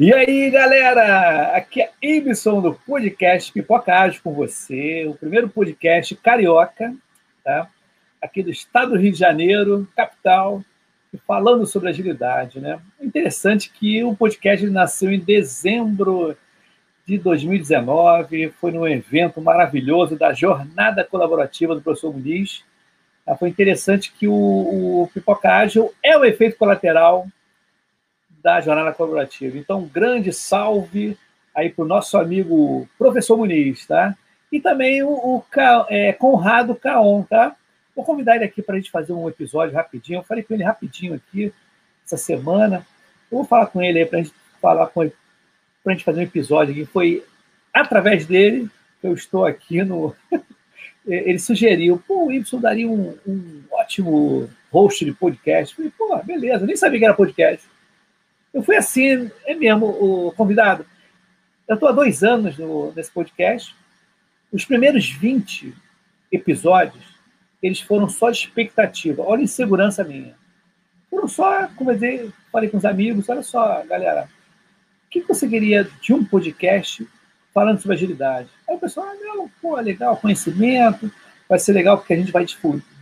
E aí, galera? Aqui é Ibson do podcast Pipocagem com você, o primeiro podcast carioca, tá? Aqui do estado do Rio de Janeiro, capital, falando sobre agilidade, né? Interessante que o podcast nasceu em dezembro de 2019, foi num evento maravilhoso da Jornada Colaborativa do professor Muniz. Foi interessante que o, o Pipoca Ágil é o efeito colateral da jornada colaborativa. Então, um grande salve aí para o nosso amigo professor Muniz, tá? E também o, o é, Conrado Caon, tá? Vou convidar ele aqui para a gente fazer um episódio rapidinho. Eu falei com ele rapidinho aqui essa semana. Eu vou falar com ele aí para a gente falar com ele, para a gente fazer um episódio aqui. Foi através dele que eu estou aqui no. ele sugeriu, pô, o Y daria um, um ótimo host de podcast. Eu falei, pô, beleza, nem sabia que era podcast. Eu fui assim, é mesmo, o convidado. Eu estou há dois anos no, nesse podcast. Os primeiros 20 episódios, eles foram só de expectativa. Olha a insegurança minha. Foram só, como eu falei com os amigos, olha só, galera, o que você queria de um podcast falando sobre agilidade? Aí o pessoal, ah, não, pô, legal, conhecimento, vai ser legal porque a gente vai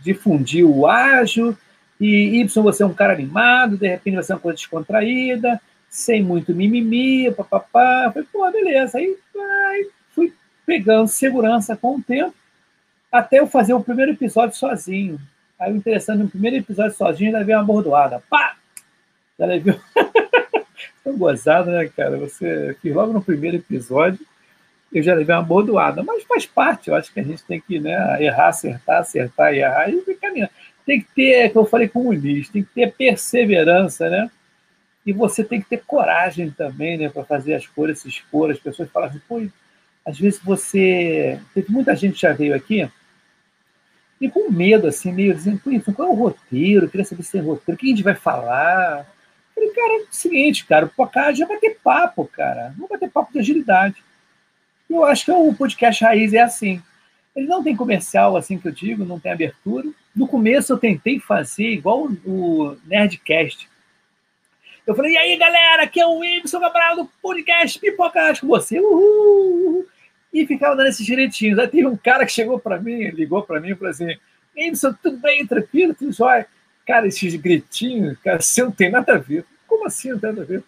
difundir o ágil, e Y, você é um cara animado, de repente você é uma coisa descontraída, sem muito mimimi, papapá. Falei, pô, beleza. Aí, aí fui pegando segurança com o tempo, até eu fazer o primeiro episódio sozinho. Aí o interessante, no primeiro episódio sozinho, já veio uma bordoada. Pá! Já levei. Tão gozado, né, cara? Você fiz logo no primeiro episódio, eu já levei uma bordoada. Mas faz parte, eu acho que a gente tem que né, errar, acertar, acertar e errar e ficar tem que ter, é que eu falei com o Ulisses, tem que ter perseverança, né? E você tem que ter coragem também, né, para fazer as coisas, se expor. As pessoas falam assim, pô, às vezes você. Teve muita gente já veio aqui e com medo, assim, meio dizendo, qual é o roteiro? Eu queria saber se tem roteiro, o que a gente vai falar? Eu falei, cara, é o seguinte, cara, o podcast já vai ter papo, cara. Não vai ter papo de agilidade. Eu acho que o podcast raiz é assim. Ele não tem comercial, assim que eu digo, não tem abertura. No começo eu tentei fazer igual o Nerdcast. Eu falei, e aí, galera, aqui é o Ibson Cabral do podcast Pipocast com você. Uhul, E ficava dando esses direitinhos. Aí teve um cara que chegou para mim, ligou para mim e falou assim, Ibson, tudo bem, tranquilo, tudo jóia? Cara, esses gritinhos, cara, você não tem nada a ver. Como assim não tem nada a ver?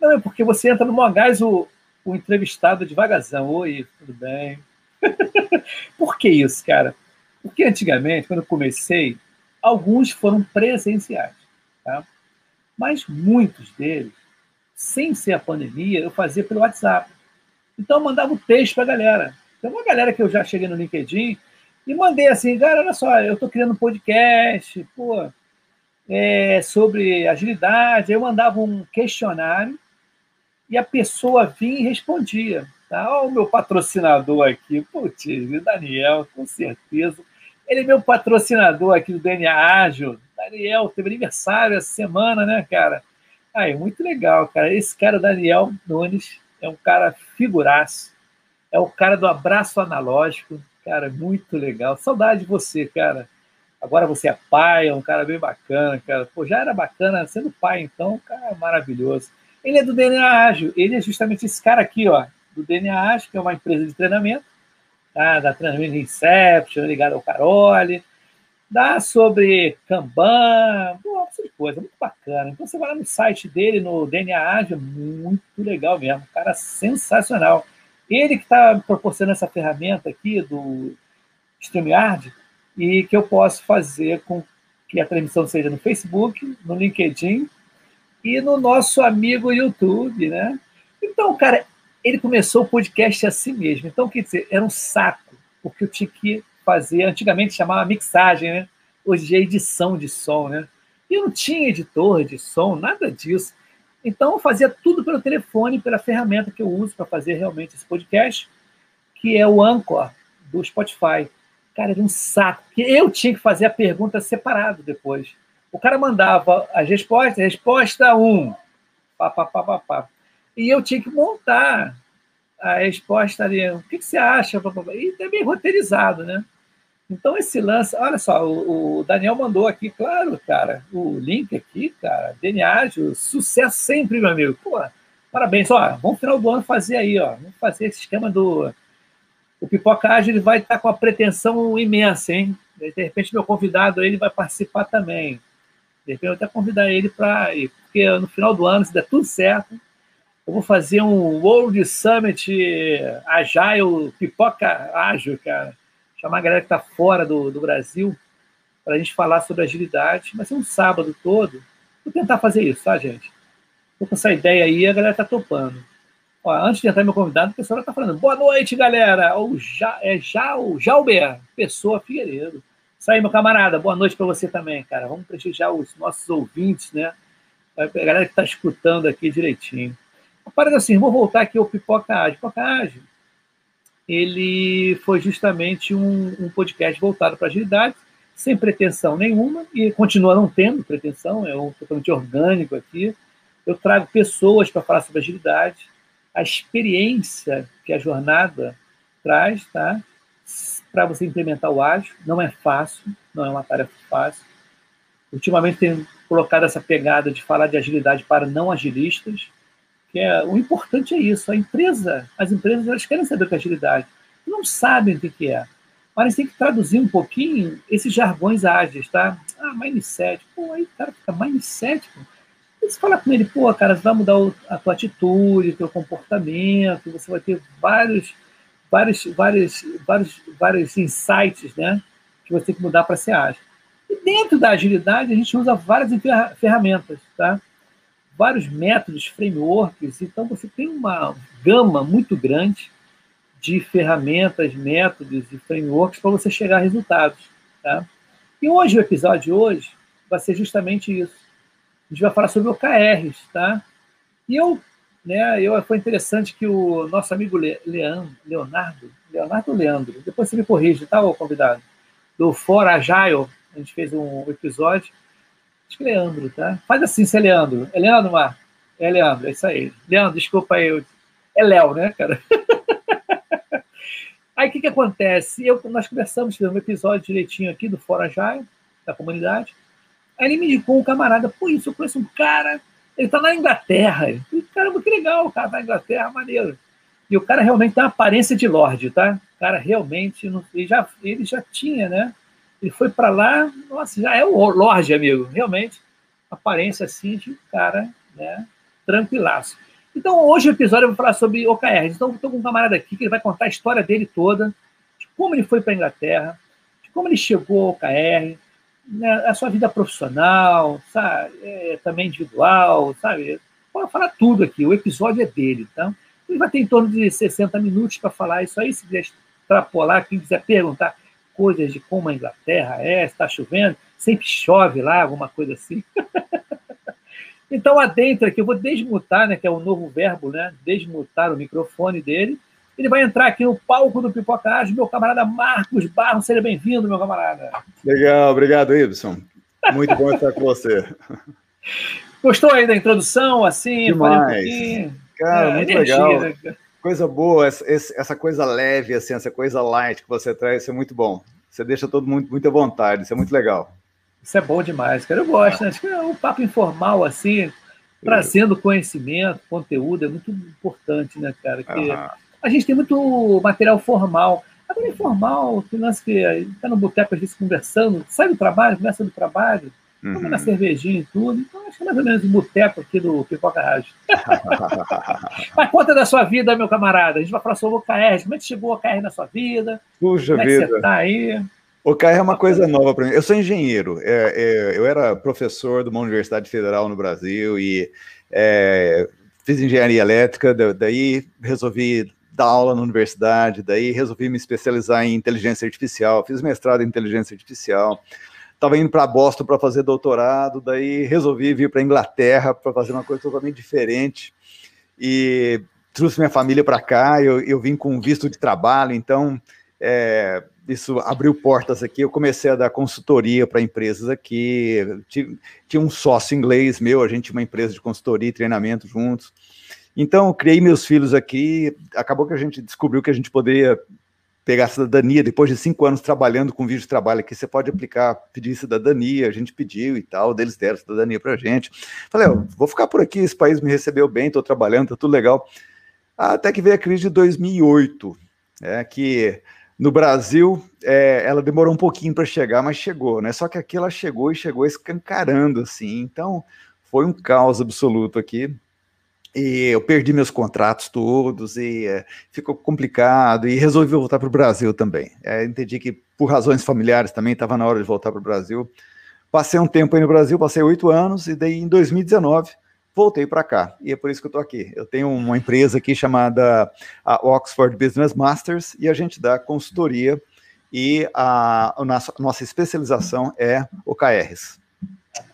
Não, é porque você entra no Mogás, o, o entrevistado devagarzão. Oi, tudo bem? Por que isso, cara? Porque antigamente, quando eu comecei, alguns foram presenciais, tá? mas muitos deles, sem ser a pandemia, eu fazia pelo WhatsApp. Então eu mandava o um texto para a galera. Tem uma galera que eu já cheguei no LinkedIn e mandei assim, galera, olha só, eu estou criando um podcast, pô, é, sobre agilidade. Eu mandava um questionário e a pessoa vinha e respondia. Tá? Olha o meu patrocinador aqui, putz, Daniel, com certeza. Ele é meu patrocinador aqui do DNA Ágil. Daniel, teve aniversário essa semana, né, cara? Aí, muito legal, cara. Esse cara, Daniel Nunes, é um cara figuraço. É o cara do abraço analógico. Cara, muito legal. Saudade de você, cara. Agora você é pai, é um cara bem bacana, cara. Pô, já era bacana sendo pai, então, cara, maravilhoso. Ele é do DNA Ágil. Ele é justamente esse cara aqui, ó do DNA, acho que é uma empresa de treinamento, tá? da de Inception, ligado ao Carole, dá sobre Kanban, uma de coisa, muito bacana. Então você vai lá no site dele, no DNA Ágil, muito legal mesmo, cara sensacional. Ele que está proporcionando essa ferramenta aqui do StreamYard e que eu posso fazer com que a transmissão seja no Facebook, no LinkedIn e no nosso amigo YouTube, né? Então, cara, ele começou o podcast assim mesmo. Então, quer dizer, era um saco, porque eu tinha que fazer, antigamente chamava mixagem, né? Hoje é edição de som, né? E eu não tinha editor de som, nada disso. Então, eu fazia tudo pelo telefone, pela ferramenta que eu uso para fazer realmente esse podcast, que é o Anchor do Spotify. Cara, era um saco, porque eu tinha que fazer a pergunta separado depois. O cara mandava as respostas, resposta 1, um, pá, pá, pá, pá, pá. E eu tinha que montar a resposta ali. O que, que você acha? E é bem roteirizado, né? Então, esse lance, olha só, o, o, Daniel mandou aqui, claro, cara, o link aqui, cara, DNA, sucesso sempre, meu amigo. Pô, Parabéns, ó, vamos final do ano fazer aí, ó, vamos fazer esse esquema do o Pipocagem, ele vai estar com a pretensão imensa, hein? De repente, meu convidado ele vai participar também. De repente, eu até convidar ele para ir, porque no final do ano, se der tudo certo, eu vou fazer um World Summit Agile, Pipoca Ágil, cara. Chamar a galera que está fora do, do Brasil para a gente falar sobre agilidade. Vai ser um sábado todo. Vou tentar fazer isso, tá, gente? Estou com essa ideia aí a galera está topando. Ó, antes de entrar meu convidado, o pessoal está falando. Boa noite, galera. O ja, é já o Jalber, Pessoa Figueiredo. Isso aí, meu camarada. Boa noite para você também, cara. Vamos prestigiar os nossos ouvintes, né? A galera que está escutando aqui direitinho. Parada assim, vou voltar aqui ao Pipoca Ágil. Pipoca Ágil, ele foi justamente um, um podcast voltado para agilidade, sem pretensão nenhuma, e continua não tendo pretensão, é um totalmente orgânico aqui. Eu trago pessoas para falar sobre agilidade, a experiência que a jornada traz, tá? Para você implementar o ágil, não é fácil, não é uma tarefa fácil. Ultimamente tenho colocado essa pegada de falar de agilidade para não agilistas, que é o importante é isso. A empresa, as empresas, elas querem saber que é agilidade, não sabem o que é. Mas tem que traduzir um pouquinho esses jargões ágeis, tá? Ah, mindset. Pô, aí o cara fica mindset, pô você fala com ele, pô, cara, vai mudar a tua atitude, teu comportamento, você vai ter vários, vários, vários, vários, vários insights, né? Que você tem que mudar para ser ágil. E dentro da agilidade, a gente usa várias ferramentas, tá? Vários métodos, frameworks. Então, você tem uma gama muito grande de ferramentas, métodos e frameworks para você chegar a resultados, tá? E hoje, o episódio de hoje, vai ser justamente isso a gente vai falar sobre OKRs, tá? E eu, né, eu, foi interessante que o nosso amigo Leandro, Leonardo, Leonardo Leandro, depois você me corrige, tá, ô convidado? Do For Agile, a gente fez um episódio, acho que Leandro, tá? Faz assim, se é Leandro. É Leandro, Mar? É Leandro, é isso aí. Leandro, desculpa aí, é Léo, né, cara? aí o que, que acontece? Eu, nós conversamos, fizemos um episódio direitinho aqui do For Agile, da comunidade, Aí ele me indicou um camarada, pô, isso, eu conheço um cara, ele tá na Inglaterra. Eu falei, caramba, que legal, o cara tá na Inglaterra, maneiro. E o cara realmente tem uma aparência de Lorde, tá? O cara realmente, não, ele, já, ele já tinha, né? Ele foi para lá, nossa, já é o Lorde, amigo, realmente. Aparência assim de cara, né? Tranquilaço. Então, hoje o episódio eu vou falar sobre OKR. Então, estou com um camarada aqui que ele vai contar a história dele toda, de como ele foi para a Inglaterra, de como ele chegou ao OKR, né, a sua vida profissional, sabe, é, também individual, sabe? Pode falar tudo aqui, o episódio é dele, então. Ele vai ter em torno de 60 minutos para falar isso aí, se quiser extrapolar, quem quiser perguntar coisas de como a Inglaterra é, está chovendo, sempre chove lá, alguma coisa assim. então, adentra aqui, eu vou desmutar, né, que é o novo verbo, né, desmutar o microfone dele, ele vai entrar aqui no palco do Pipoca Ágil, meu camarada Marcos Barros. Seja bem-vindo, meu camarada. Legal, obrigado, Ibson. Muito bom estar com você. Gostou aí da introdução, assim? Demais. Um Cara, é, muito energia, legal. Né? Coisa boa, essa coisa leve, assim, essa coisa light que você traz, isso é muito bom. Você deixa todo mundo muito à vontade, isso é muito legal. Isso é bom demais, cara. Eu gosto, né? Acho que é um papo informal, assim, trazendo conhecimento, conteúdo, é muito importante, né, cara? Que a gente tem muito material formal. Agora, informal, que lance que está no boteco, a gente conversando, sai do trabalho, começa do trabalho, uhum. toma na cervejinha e tudo. Então, acho que é mais ou menos o boteco aqui do Pipoca Rádio. Mas conta da sua vida, meu camarada. A gente vai falar sobre o OKR. Como é que chegou o OKR na sua vida? Puxa Como é vida. você está aí? O OKR é uma coisa nova para mim. Eu sou engenheiro. É, é, eu era professor de uma universidade federal no Brasil e é, fiz engenharia elétrica. Daí resolvi dar aula na universidade, daí resolvi me especializar em inteligência artificial, fiz mestrado em inteligência artificial, estava indo para Boston para fazer doutorado, daí resolvi vir para Inglaterra para fazer uma coisa totalmente diferente. E trouxe minha família para cá, eu, eu vim com visto de trabalho, então é, isso abriu portas aqui, eu comecei a dar consultoria para empresas aqui, tinha um sócio inglês meu, a gente tinha uma empresa de consultoria e treinamento juntos, então, criei meus filhos aqui. Acabou que a gente descobriu que a gente poderia pegar cidadania, depois de cinco anos trabalhando com vídeo de trabalho aqui, você pode aplicar, pedir cidadania, a gente pediu e tal, deles deram cidadania pra gente. Falei, vou ficar por aqui, esse país me recebeu bem, estou trabalhando, tá tudo legal. Até que veio a crise de 2008, é, que no Brasil é, ela demorou um pouquinho para chegar, mas chegou, né? Só que aqui ela chegou e chegou escancarando, assim, então foi um caos absoluto aqui. E eu perdi meus contratos todos e é, ficou complicado e resolvi voltar para o Brasil também. É, entendi que por razões familiares também estava na hora de voltar para o Brasil. Passei um tempo aí no Brasil, passei oito anos e daí em 2019 voltei para cá. E é por isso que eu estou aqui. Eu tenho uma empresa aqui chamada Oxford Business Masters e a gente dá consultoria e a, a nossa, nossa especialização é OKRs.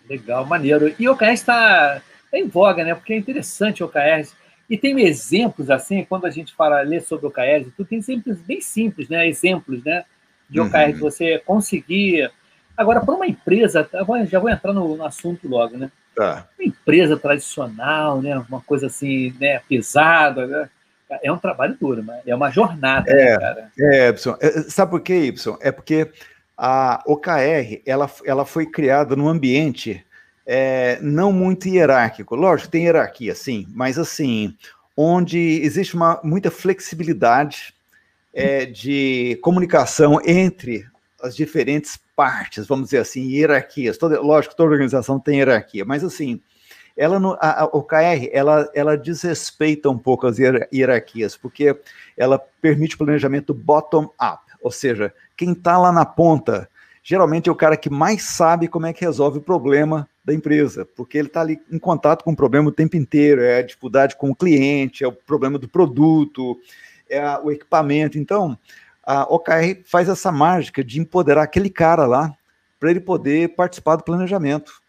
Legal, maneiro. E OKRs está é em voga, né? Porque é interessante o OKRs. E tem exemplos, assim, quando a gente fala, lê sobre OKRs, tu tem exemplos bem simples, né? Exemplos, né? De OKRs, uhum. você conseguir... Agora, para uma empresa, já vou entrar no, no assunto logo, né? Tá. Uma empresa tradicional, né? Uma coisa assim, né? Pesada, né? É um trabalho duro, mas é uma jornada, né, é, né, cara? É, Y. É, sabe por quê, Y? É porque a OKR, ela, ela foi criada num ambiente é, não muito hierárquico. Lógico, tem hierarquia, sim, mas assim, onde existe uma, muita flexibilidade é, de comunicação entre as diferentes partes, vamos dizer assim, hierarquias. Toda, lógico, toda organização tem hierarquia, mas assim, ela no, a, a OKR, ela, ela desrespeita um pouco as hierarquias, porque ela permite o planejamento bottom-up, ou seja, quem está lá na ponta geralmente é o cara que mais sabe como é que resolve o problema da empresa, porque ele está ali em contato com o problema o tempo inteiro, é a dificuldade com o cliente, é o problema do produto, é a, o equipamento. Então, a OKR faz essa mágica de empoderar aquele cara lá para ele poder participar do planejamento.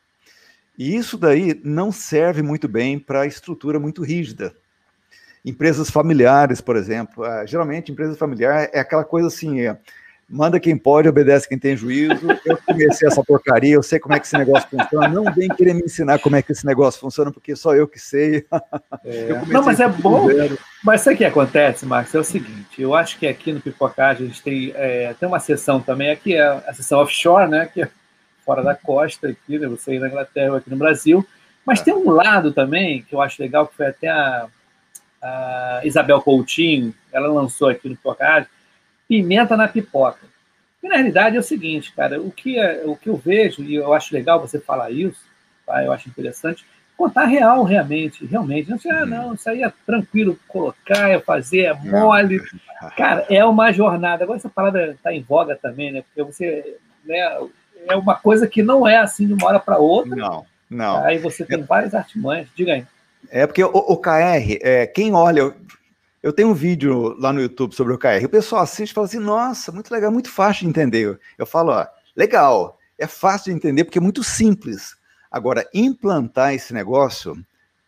E isso daí não serve muito bem para estrutura muito rígida. Empresas familiares, por exemplo, uh, geralmente empresa familiar é aquela coisa assim, é, manda quem pode, obedece quem tem juízo. Eu comecei essa porcaria, eu sei como é que esse negócio funciona. Não vem querer me ensinar como é que esse negócio funciona, porque só eu que sei. É. Não, mas é bom. Zero. Mas sabe o que acontece, Marcos? É o seguinte: eu acho que aqui no Pipocagem a gente tem, é, tem uma sessão também, aqui é a sessão offshore, né? Que é fora da costa, aqui, né? Você aí na Inglaterra ou aqui no Brasil. Mas é. tem um lado também que eu acho legal, que foi até a, a Isabel Coutinho, ela lançou aqui no Pipocagem pimenta na pipoca. E na realidade é o seguinte, cara, o que, é, o que eu vejo, e eu acho legal você falar isso, tá? eu acho interessante, contar real, realmente, realmente. Não sei, ah, não, isso aí é tranquilo colocar, é fazer, é mole. Cara, é uma jornada. Agora essa palavra está em voga também, né? Porque você, né, é uma coisa que não é assim de uma hora para outra. Não, não. Aí você tem várias artimanhas. Diga aí. É porque o, o KR, é, quem olha, eu tenho um vídeo lá no YouTube sobre o KR. O pessoal assiste e fala assim: nossa, muito legal, muito fácil de entender. Eu falo: ó, legal, é fácil de entender porque é muito simples. Agora, implantar esse negócio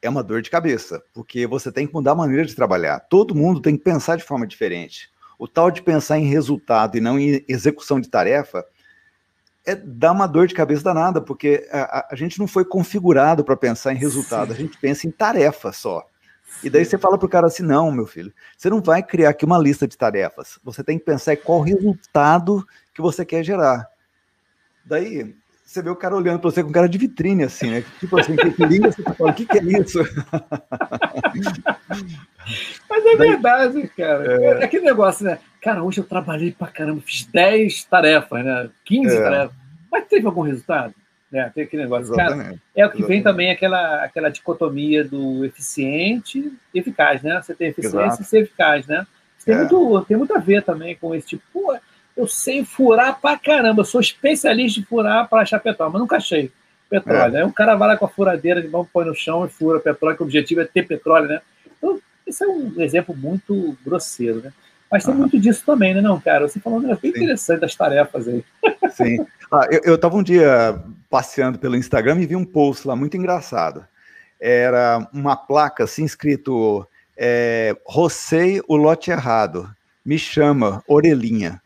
é uma dor de cabeça, porque você tem que mudar a maneira de trabalhar. Todo mundo tem que pensar de forma diferente. O tal de pensar em resultado e não em execução de tarefa é dá uma dor de cabeça danada, porque a, a, a gente não foi configurado para pensar em resultado, Sim. a gente pensa em tarefa só. E daí você fala pro cara assim: não, meu filho, você não vai criar aqui uma lista de tarefas. Você tem que pensar em qual resultado que você quer gerar. Daí você vê o cara olhando para você com cara de vitrine, assim, né? Tipo assim, que, que língua você fala, o que, que é isso? Mas é Daí, verdade, cara. É... é aquele negócio, né? Cara, hoje eu trabalhei pra caramba, fiz 10 tarefas, né? 15 é... tarefas. Mas teve algum resultado? Né? Tem aquele negócio. Cara, é o que vem também aquela, aquela dicotomia do eficiente e eficaz, né? Você tem eficiência Exato. e ser eficaz, né? Tem, é. muito, tem muito a ver também com esse tipo. Pô, eu sei furar pra caramba, eu sou especialista em furar para achar petróleo, mas nunca achei petróleo. É. Aí um cara vai lá com a furadeira de mão, põe no chão e fura petróleo, que o objetivo é ter petróleo, né? Então, esse é um exemplo muito grosseiro, né? Mas tem muito disso também, né, não, cara? Você falou um negócio bem Sim. interessante das tarefas aí. Sim. Ah, eu estava um dia passeando pelo Instagram e vi um post lá muito engraçado. Era uma placa assim escrito é, Rocei o lote errado. Me chama, Orelhinha.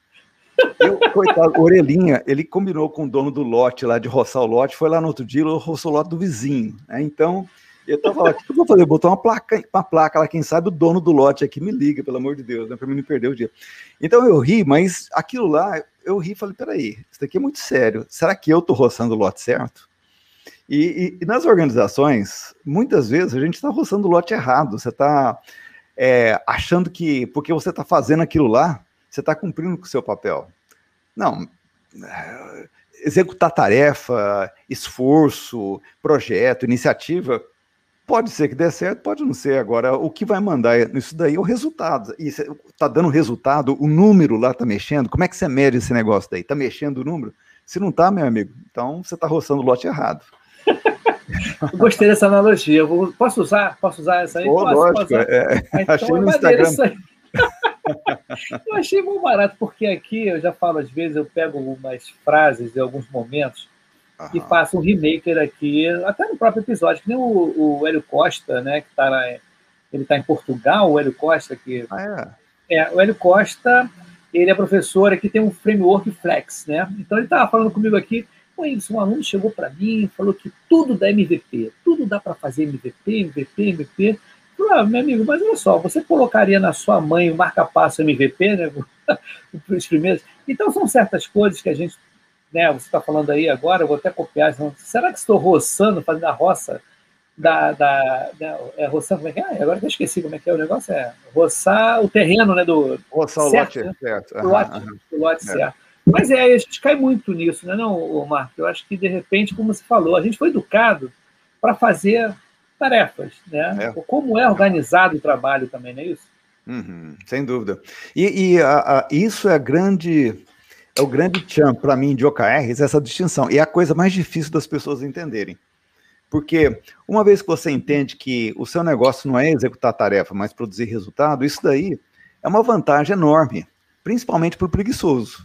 Eu, coitado, Orelhinha, ele combinou com o dono do lote lá de roçar o lote, foi lá no outro dia e roçou o lote do vizinho. Né? Então, Eu tava lá, o que eu vou fazer? Botar uma placa, uma placa lá, quem sabe o dono do lote aqui me liga, pelo amor de Deus, né, para mim não perder o dia. Então eu ri, mas aquilo lá, eu ri e falei, peraí, isso daqui é muito sério. Será que eu tô roçando o lote certo? E, e, e nas organizações, muitas vezes a gente está roçando o lote errado. Você está é, achando que porque você está fazendo aquilo lá, você está cumprindo com o seu papel. Não. Executar tarefa, esforço, projeto, iniciativa, pode ser que dê certo, pode não ser. Agora, o que vai mandar nisso daí é o resultado. E está dando resultado, o número lá está mexendo. Como é que você mede esse negócio daí? Está mexendo o número? Se não está, meu amigo, então você está roçando o lote errado. Gostei dessa analogia. Vou, posso usar? Posso usar essa aí? Pô, posso, lógico. Posso é, então, achei é no Instagram. eu achei muito barato, porque aqui eu já falo, às vezes, eu pego algumas frases de alguns momentos Aham. e faço um remaker aqui, até no próprio episódio, que nem o, o Hélio Costa, né, que está ele está em Portugal, o Hélio Costa, que ah, é. é. o Hélio Costa, ele é professor aqui, tem um framework Flex, né? Então ele estava falando comigo aqui, um aluno chegou para mim e falou que tudo dá MVP, tudo dá para fazer MVP, MVP, MVP. Falei, ah, meu amigo, mas olha só, você colocaria na sua mãe o marca-passo MVP, né? Os primeiros. Então são certas coisas que a gente, né? Você está falando aí agora, eu vou até copiar. Será que estou roçando, fazendo a roça da, da, da é, roçando, como é que é? Agora que eu esqueci como é que é o negócio, é roçar o terreno, né? Do, roçar certo, o lote, né? certo. O lote, uhum. o lote é. certo. Mas é, a gente cai muito nisso, né, não, Marco? Eu acho que, de repente, como você falou, a gente foi educado para fazer tarefas, né? É. Como é organizado o trabalho também, não é isso? Uhum, sem dúvida. E, e a, a, isso é grande, é o grande chão para mim de OKRs, essa distinção. E é a coisa mais difícil das pessoas entenderem. Porque uma vez que você entende que o seu negócio não é executar tarefa, mas produzir resultado, isso daí é uma vantagem enorme, principalmente para o preguiçoso.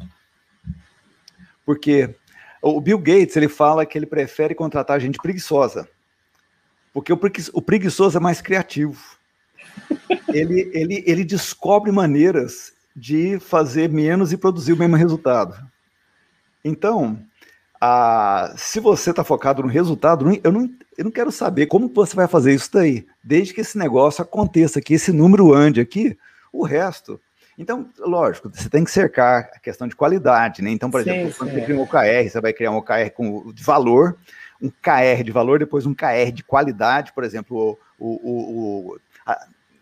Porque o Bill Gates ele fala que ele prefere contratar gente preguiçosa, porque o preguiçoso é mais criativo. ele, ele, ele descobre maneiras de fazer menos e produzir o mesmo resultado. Então, a, se você está focado no resultado, eu não, eu não quero saber como você vai fazer isso daí. Desde que esse negócio aconteça, que esse número ande aqui, o resto então, lógico, você tem que cercar a questão de qualidade, né? Então, por sim, exemplo, quando você cria um OKR, você vai criar um OKR com de valor, um KR de valor, depois um KR de qualidade, por exemplo, o, o, o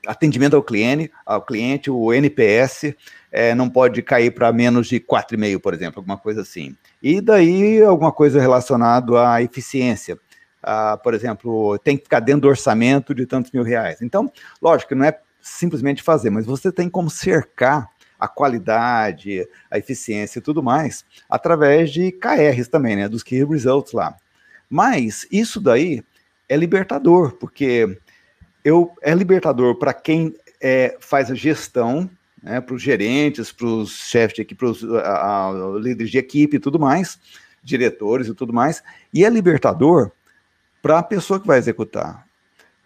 atendimento ao cliente, ao cliente, o NPS é, não pode cair para menos de 4,5, por exemplo, alguma coisa assim. E daí alguma coisa relacionada à eficiência. Ah, por exemplo, tem que ficar dentro do orçamento de tantos mil reais. Então, lógico, não é simplesmente fazer, mas você tem como cercar a qualidade, a eficiência e tudo mais através de KRs também, né, dos Key Results lá. Mas isso daí é libertador, porque eu é libertador para quem é, faz a gestão, né, para os gerentes, para os chefes de equipe, para os líderes de equipe e tudo mais, diretores e tudo mais, e é libertador para a pessoa que vai executar.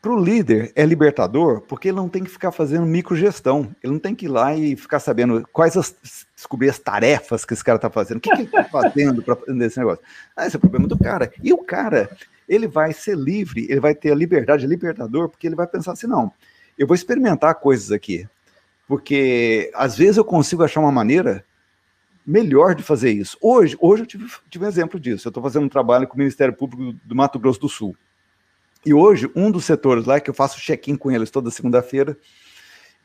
Para o líder é libertador porque ele não tem que ficar fazendo microgestão. Ele não tem que ir lá e ficar sabendo quais as, descobrir as tarefas que esse cara está fazendo. O que, que ele está fazendo para aprender esse negócio? Ah, esse é o problema do cara. E o cara, ele vai ser livre, ele vai ter a liberdade, libertador, porque ele vai pensar assim: não, eu vou experimentar coisas aqui. Porque às vezes eu consigo achar uma maneira melhor de fazer isso. Hoje, hoje eu tive, tive um exemplo disso. Eu estou fazendo um trabalho com o Ministério Público do Mato Grosso do Sul. E hoje, um dos setores lá, que eu faço check-in com eles toda segunda-feira,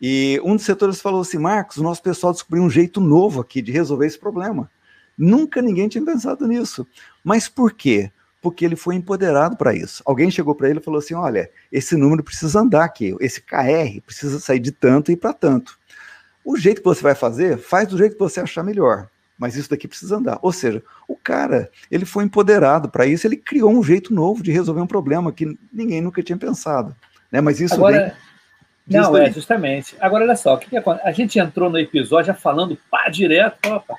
e um dos setores falou assim: Marcos, o nosso pessoal descobriu um jeito novo aqui de resolver esse problema. Nunca ninguém tinha pensado nisso. Mas por quê? Porque ele foi empoderado para isso. Alguém chegou para ele e falou assim: olha, esse número precisa andar aqui, esse KR precisa sair de tanto e para tanto. O jeito que você vai fazer, faz do jeito que você achar melhor mas isso daqui precisa andar. Ou seja, o cara, ele foi empoderado para isso, ele criou um jeito novo de resolver um problema que ninguém nunca tinha pensado. Né? Mas isso Agora, vem... Não, é, justamente. Agora, olha só, o que, que a gente entrou no episódio já falando pá, direto, opa.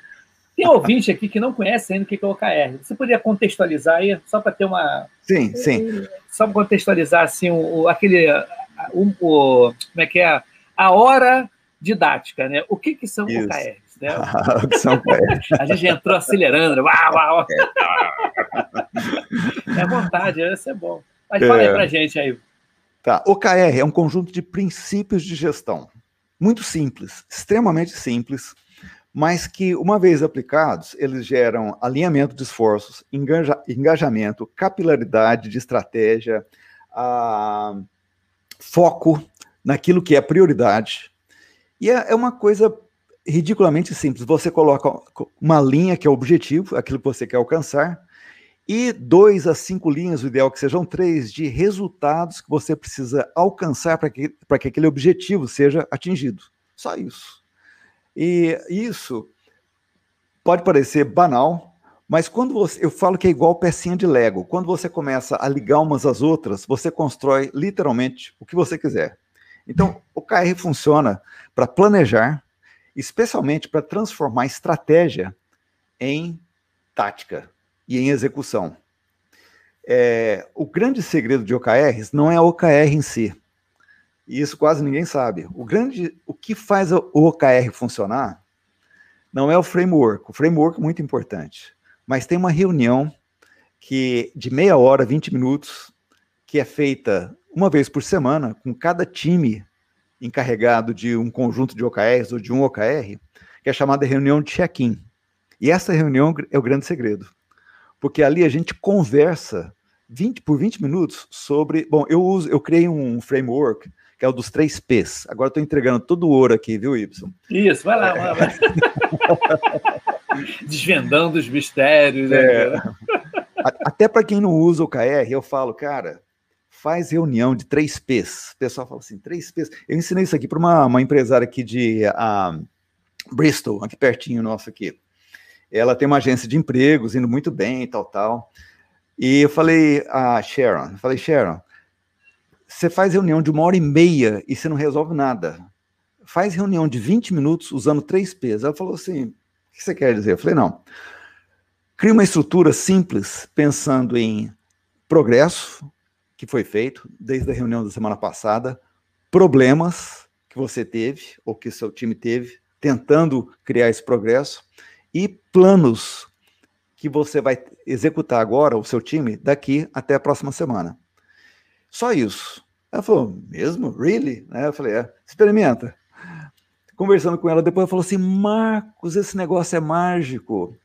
Tem ouvinte aqui que não conhece ainda o que é o OKR. Você poderia contextualizar aí, só para ter uma. Sim, sim. Só para contextualizar assim, o, aquele. O, o, como é que é? A hora didática, né? O que, que são Isso. OKRs? Né? a gente entrou acelerando. Uau, uau. É vontade, isso é bom. Mas fala aí é. pra gente aí. Tá. OKR é um conjunto de princípios de gestão. Muito simples, extremamente simples, mas que, uma vez aplicados, eles geram alinhamento de esforços, engaja, engajamento, capilaridade de estratégia, foco naquilo que é prioridade. E é, é uma coisa ridiculamente simples. Você coloca uma linha que é o objetivo, aquilo que você quer alcançar, e dois a cinco linhas, o ideal é que sejam três, de resultados que você precisa alcançar para que, que aquele objetivo seja atingido. Só isso. E isso pode parecer banal, mas quando você, eu falo que é igual pecinha de Lego. Quando você começa a ligar umas às outras, você constrói literalmente o que você quiser. Então, o KR funciona para planejar, especialmente para transformar estratégia em tática e em execução. É, o grande segredo de OKRs não é a OKR em si. E isso quase ninguém sabe. O grande, o que faz o OKR funcionar não é o framework. O framework é muito importante, mas tem uma reunião que de meia hora, 20 minutos, que é feita uma vez por semana com cada time encarregado de um conjunto de OKRs ou de um OKR, que é chamada reunião de check-in. E essa reunião é o grande segredo porque ali a gente conversa 20 por 20 minutos sobre. Bom, eu uso, eu criei um framework que é o dos três P's. Agora estou entregando todo o ouro aqui, viu, Y? Isso, vai lá, vai lá. Desvendando os mistérios. Né? É. Até para quem não usa o KR, eu falo, cara, faz reunião de três P's. O pessoal fala assim, três P's. Eu ensinei isso aqui para uma, uma empresária aqui de uh, Bristol, aqui pertinho nosso aqui ela tem uma agência de empregos, indo muito bem tal, tal. E eu falei a Sharon, eu falei, Sharon, você faz reunião de uma hora e meia e você não resolve nada. Faz reunião de 20 minutos usando três P's. Ela falou assim, o que você quer dizer? Eu falei, não. Cria uma estrutura simples, pensando em progresso que foi feito desde a reunião da semana passada, problemas que você teve ou que seu time teve, tentando criar esse progresso, e planos que você vai executar agora, o seu time, daqui até a próxima semana. Só isso. Ela falou, mesmo? Really? Eu falei, é, experimenta. Conversando com ela, depois ela falou assim: Marcos, esse negócio é mágico.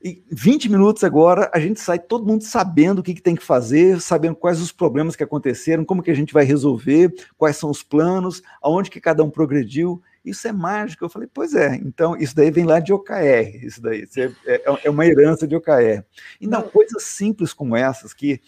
E 20 minutos agora, a gente sai todo mundo sabendo o que, que, tem que fazer, sabendo quais os problemas que aconteceram, como que a gente vai resolver, quais são os planos, aonde que cada um progrediu. Isso é mágico. Eu falei, pois é, então isso daí vem lá de OKR, isso daí isso é, é, é, uma herança de OKR. Então, coisas simples como essas que.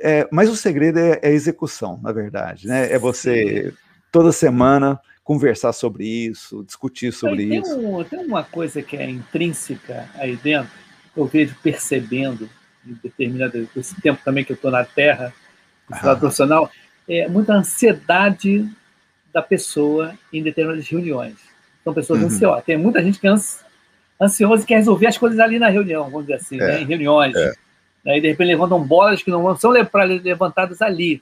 É, mas o segredo é, é, a execução, na verdade, né? É você toda semana conversar sobre isso, discutir sobre tem isso. Um, tem uma coisa que é intrínseca aí dentro, eu vejo percebendo, em determinado esse tempo também que eu estou na Terra, no ah. profissional, é muita ansiedade da pessoa em determinadas reuniões. São pessoas uhum. ansiosas. Tem muita gente que é ansiosa e quer resolver as coisas ali na reunião, vamos dizer assim, é. né? em reuniões. É. Né? E de repente levantam bolas que não são levantadas ali,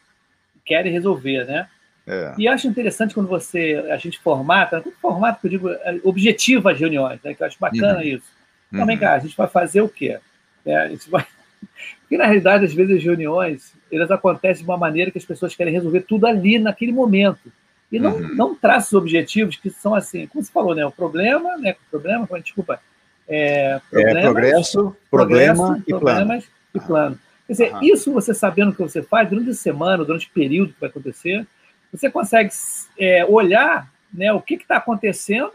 querem resolver, né? É. E acho interessante quando você, a gente formata, quando formato que eu digo, é, objetiva as reuniões, né? que eu acho bacana uhum. isso. Então, vem cá, a gente vai fazer o quê? É, a gente vai... Porque, na realidade, às vezes as reuniões, elas acontecem de uma maneira que as pessoas querem resolver tudo ali, naquele momento. E não, uhum. não traça os objetivos que são assim, como você falou, né? O problema, né? O problema, desculpa. É, é progresso, problema e plano. E plano. Quer dizer, uhum. isso você sabendo o que você faz, durante a semana, durante o período que vai acontecer, você consegue é, olhar né, o que está acontecendo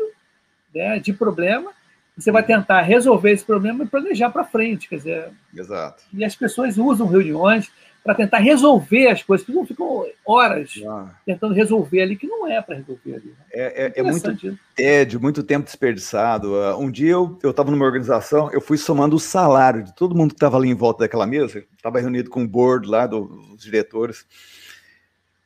né, de problema, você vai uhum. tentar resolver esse problema e planejar para frente. Quer dizer, Exato. E as pessoas usam reuniões para tentar resolver as coisas, porque não ficam horas ah. tentando resolver ali, que não é para resolver ali. Né? É, é, é muito tédio, muito tempo desperdiçado. Uh, um dia eu estava numa organização, eu fui somando o salário de todo mundo que estava ali em volta daquela mesa, estava reunido com o board lá, do, dos diretores,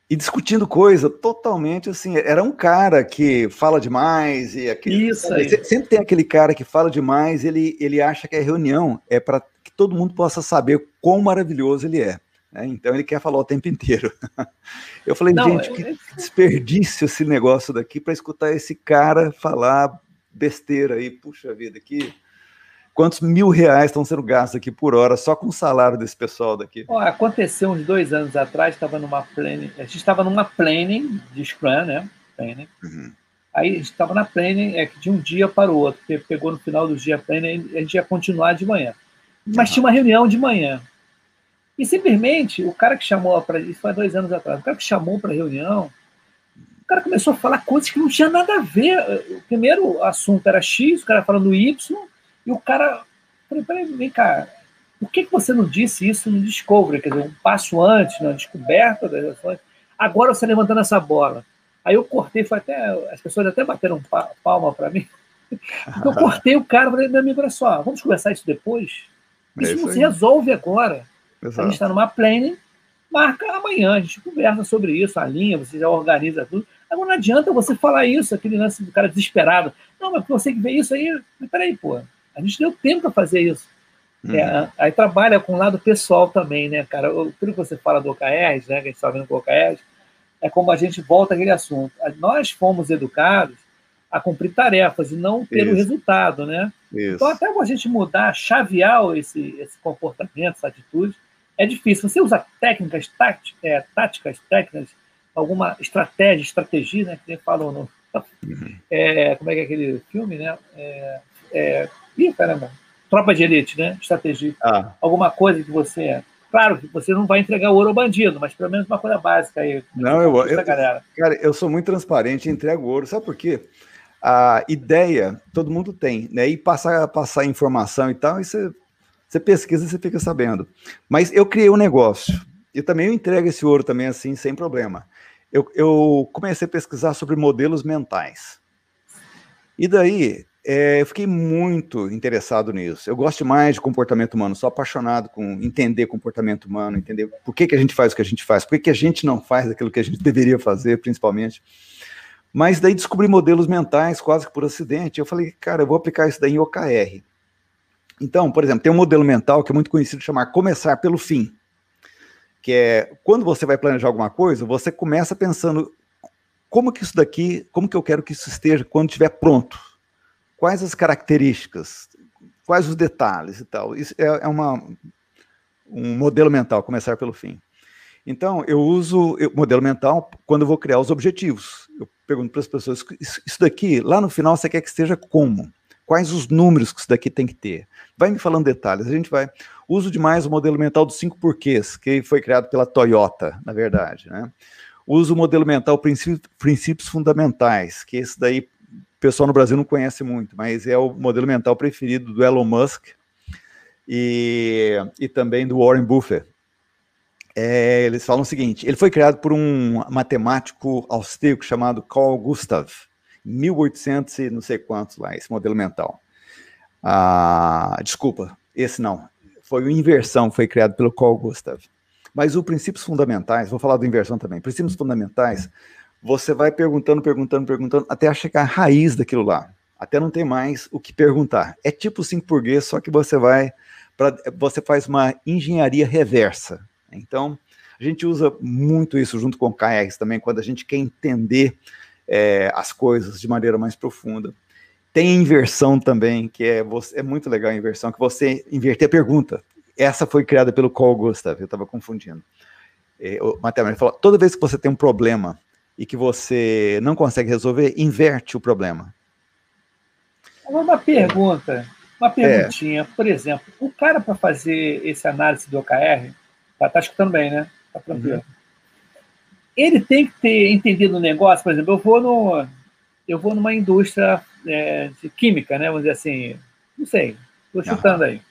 e discutindo coisa totalmente assim. Era um cara que fala demais e aquele, Isso aí. sempre tem aquele cara que fala demais, ele, ele acha que a reunião é para que todo mundo possa saber quão maravilhoso ele é. Né? Então ele quer falar o tempo inteiro. Eu falei, Não, gente, que desperdício esse negócio daqui para escutar esse cara falar besteira aí, puxa vida, que quantos mil reais estão sendo gastos aqui por hora só com o salário desse pessoal daqui? Ó, aconteceu uns dois anos atrás, estava numa planning, a gente estava numa planning de Scrum, né? Planning. Uhum. Aí a gente estava na planning é, de um dia para o outro, porque pegou no final do dia a planning, a gente ia continuar de manhã. Mas uhum. tinha uma reunião de manhã. E simplesmente o cara que chamou para isso foi dois anos atrás, o cara que chamou para a reunião, o cara começou a falar coisas que não tinha nada a ver. O primeiro assunto era X, o cara falando Y, e o cara. Falei, peraí, vem cá, por que, que você não disse isso no Discovery? Quer dizer, um passo antes, na descoberta das ações. Agora você levantando essa bola. Aí eu cortei, foi até. As pessoas até bateram palma para mim. eu cortei o cara, falei, meu amigo, olha só, vamos conversar isso depois. Isso, é isso não aí. se resolve agora. Exato. A gente está numa planning, marca amanhã, a gente conversa sobre isso, a linha, você já organiza tudo. Agora não adianta você falar isso, aquele lance do cara desesperado. Não, mas você que vê isso aí, mas peraí, pô, a gente deu tempo para fazer isso. Uhum. É, aí trabalha com o lado pessoal também, né, cara? Tudo que você fala do OKRs, né, que a gente está vendo com o OKRs, é como a gente volta àquele assunto. Nós fomos educados a cumprir tarefas e não pelo Isso. resultado, né? Isso. Então, até a gente mudar, chavear esse, esse comportamento, essa atitude, é difícil. Você usa técnicas, táticas, é, táticas, técnicas, alguma estratégia, estratégia, né? Que nem falou no. Uhum. É, como é que é aquele filme, né? É, é, ih, caramba. Tropa de elite, né? Estratégia. Ah. Alguma coisa que você. Claro que você não vai entregar ouro ao bandido, mas pelo menos uma coisa básica aí. Não, eu, eu, cara, eu sou muito transparente entrego ouro. Sabe por quê? A ideia todo mundo tem, né? E passar, passar informação e tal, isso você pesquisa você fica sabendo. Mas eu criei um negócio. E também eu entrego esse ouro também assim, sem problema. Eu, eu comecei a pesquisar sobre modelos mentais. E daí, é, eu fiquei muito interessado nisso. Eu gosto mais de comportamento humano, sou apaixonado com entender comportamento humano, entender por que, que a gente faz o que a gente faz, por que, que a gente não faz aquilo que a gente deveria fazer, principalmente. Mas daí descobri modelos mentais quase que por acidente. Eu falei, cara, eu vou aplicar isso daí em OKR. Então, por exemplo, tem um modelo mental que é muito conhecido chamar começar pelo fim. Que é quando você vai planejar alguma coisa, você começa pensando como que isso daqui, como que eu quero que isso esteja quando estiver pronto. Quais as características, quais os detalhes e tal. Isso é, é uma, um modelo mental, começar pelo fim. Então, eu uso o modelo mental quando eu vou criar os objetivos. Eu pergunto para as pessoas: isso daqui, lá no final, você quer que esteja como? Quais os números que isso daqui tem que ter? Vai me falando detalhes. A gente vai. Uso demais o modelo mental dos cinco porquês, que foi criado pela Toyota, na verdade. Né? Uso o modelo mental princípios, princípios fundamentais, que esse daí o pessoal no Brasil não conhece muito, mas é o modelo mental preferido do Elon Musk e, e também do Warren Buffett. É, eles falam o seguinte: ele foi criado por um matemático austríaco chamado Carl Gustav, 1800 e não sei quantos lá, esse modelo mental. Ah, desculpa, esse não. Foi o inversão, foi criado pelo Carl Gustav. Mas os princípios fundamentais, vou falar do inversão também, princípios fundamentais, você vai perguntando, perguntando, perguntando, até chegar à raiz daquilo lá. Até não ter mais o que perguntar. É tipo 5 português, só que você vai, pra, você faz uma engenharia reversa. Então, a gente usa muito isso junto com o KRs também, quando a gente quer entender é, as coisas de maneira mais profunda. Tem inversão também, que é, é muito legal a inversão, que você inverter a pergunta. Essa foi criada pelo Carl Gustav, eu estava confundindo. É, o Matemático falou, toda vez que você tem um problema e que você não consegue resolver, inverte o problema. Uma pergunta, uma perguntinha. É. Por exemplo, o cara para fazer esse análise do OKR, tá, tá escutando bem, né? Tá tranquilo. Uhum ele tem que ter entendido o negócio, por exemplo, eu vou no, eu vou numa indústria é, de química, né? Vamos dizer assim, não sei, estou chutando aí.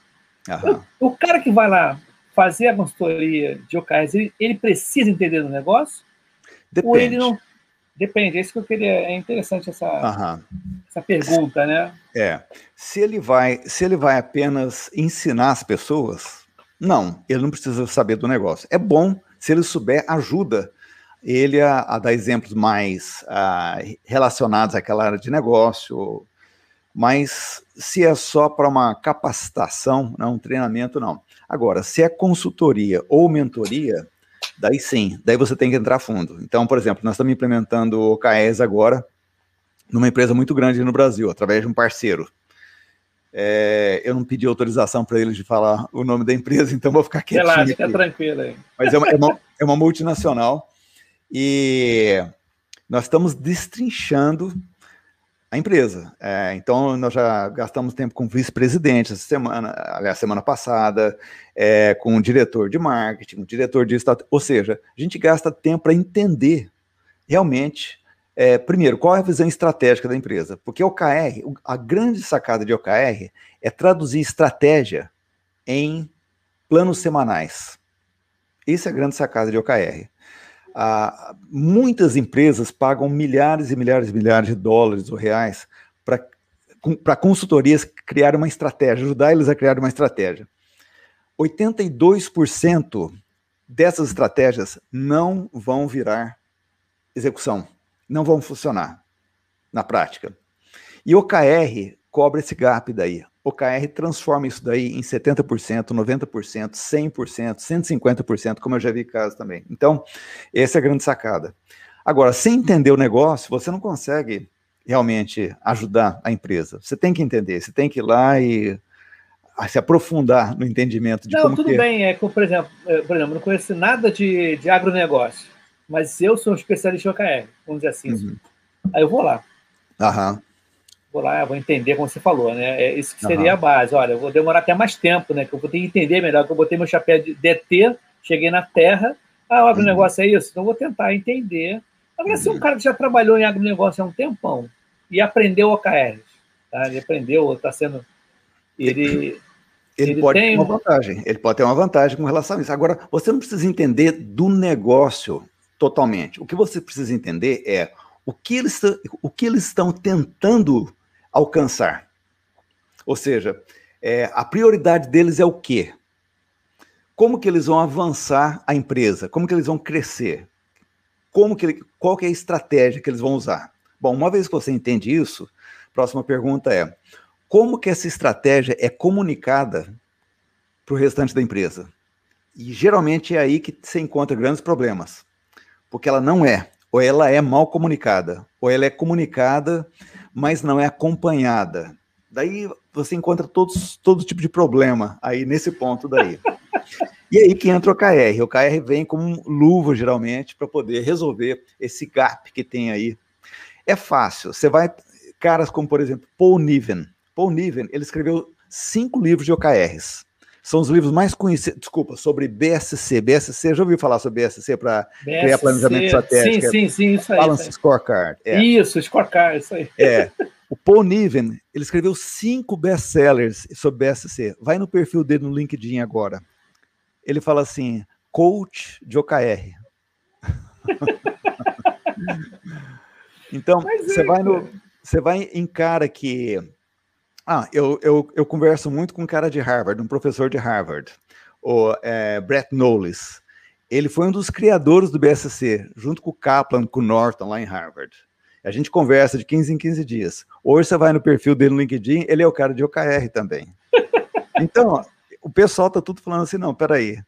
O, o, cara que vai lá fazer a consultoria de OKRs, ele, ele precisa entender do negócio? Depende. Ou ele não. Depende, é isso que eu queria. É interessante essa, essa pergunta, né? É. Se ele vai, se ele vai apenas ensinar as pessoas, não, ele não precisa saber do negócio. É bom se ele souber, ajuda ele a, a dar exemplos mais a, relacionados àquela área de negócio, mas se é só para uma capacitação, não, um treinamento, não. Agora, se é consultoria ou mentoria, daí sim, daí você tem que entrar fundo. Então, por exemplo, nós estamos implementando o OKS agora numa empresa muito grande no Brasil, através de um parceiro. É, eu não pedi autorização para eles de falar o nome da empresa, então vou ficar quietinho. Relaxa, fica tranquilo aí. Mas é uma, é, uma, é uma multinacional e nós estamos destrinchando a empresa. É, então, nós já gastamos tempo com vice-presidente essa semana, aliás, semana passada, é, com o diretor de marketing, o diretor de estado. Ou seja, a gente gasta tempo para entender realmente, é, primeiro, qual é a visão estratégica da empresa. Porque OKR, a grande sacada de OKR é traduzir estratégia em planos semanais. Isso é a grande sacada de OKR. Ah, muitas empresas pagam milhares e milhares e milhares de dólares ou reais para consultorias criar uma estratégia, ajudar eles a criar uma estratégia. 82% dessas estratégias não vão virar execução, não vão funcionar na prática. E o KR cobra esse gap daí. O KR transforma isso daí em 70%, 90%, 100%, 150%, como eu já vi casos também. Então, essa é a grande sacada. Agora, sem entender o negócio, você não consegue realmente ajudar a empresa. Você tem que entender, você tem que ir lá e se aprofundar no entendimento de não, como tudo que... bem, é, por exemplo, é, por exemplo, não conheço nada de, de agronegócio, mas eu sou um especialista em OKR, vamos dizer assim. Uhum. Aí eu vou lá. Aham vou lá, vou entender como você falou, né? É isso que seria uhum. a base. Olha, eu vou demorar até mais tempo, né? Que eu vou ter que entender melhor, que eu botei meu chapéu de DT, cheguei na Terra, ah, o agronegócio uhum. é isso? Então eu vou tentar entender. Agora, uhum. se um cara que já trabalhou em agronegócio há um tempão e aprendeu OKRs, tá? Ele aprendeu, está sendo... Ele... Ele, ele pode tem... ter uma vantagem. Ele pode ter uma vantagem com relação a isso. Agora, você não precisa entender do negócio totalmente. O que você precisa entender é o que eles, o que eles estão tentando alcançar. Ou seja, é, a prioridade deles é o quê? Como que eles vão avançar a empresa? Como que eles vão crescer? Como que qual que é a estratégia que eles vão usar? Bom, uma vez que você entende isso, próxima pergunta é: como que essa estratégia é comunicada para o restante da empresa? E geralmente é aí que se encontra grandes problemas, porque ela não é, ou ela é mal comunicada, ou ela é comunicada mas não é acompanhada. Daí você encontra todos, todo tipo de problema aí nesse ponto daí. E aí que entra o KR. O KR vem como luva, geralmente, para poder resolver esse gap que tem aí. É fácil. Você vai. Caras como, por exemplo, Paul Niven. Paul Niven, ele escreveu cinco livros de OKRs. São os livros mais conhecidos, desculpa, sobre BSC. BSC, já ouviu falar sobre BSC para criar planejamento estratégico? Sim, sim, sim, isso aí. Balance isso. Scorecard. É. Isso, Scorecard, isso aí. É. O Paul Niven, ele escreveu cinco best-sellers sobre BSC. Vai no perfil dele no LinkedIn agora. Ele fala assim, coach de OKR. então, é, você vai no... Você vai em cara que ah, eu, eu, eu converso muito com um cara de Harvard, um professor de Harvard, o é, Brett Knowles. Ele foi um dos criadores do BSC, junto com o Kaplan, com o Norton, lá em Harvard. A gente conversa de 15 em 15 dias. Hoje você vai no perfil dele no LinkedIn, ele é o cara de OKR também. Então, o pessoal está tudo falando assim, não, peraí,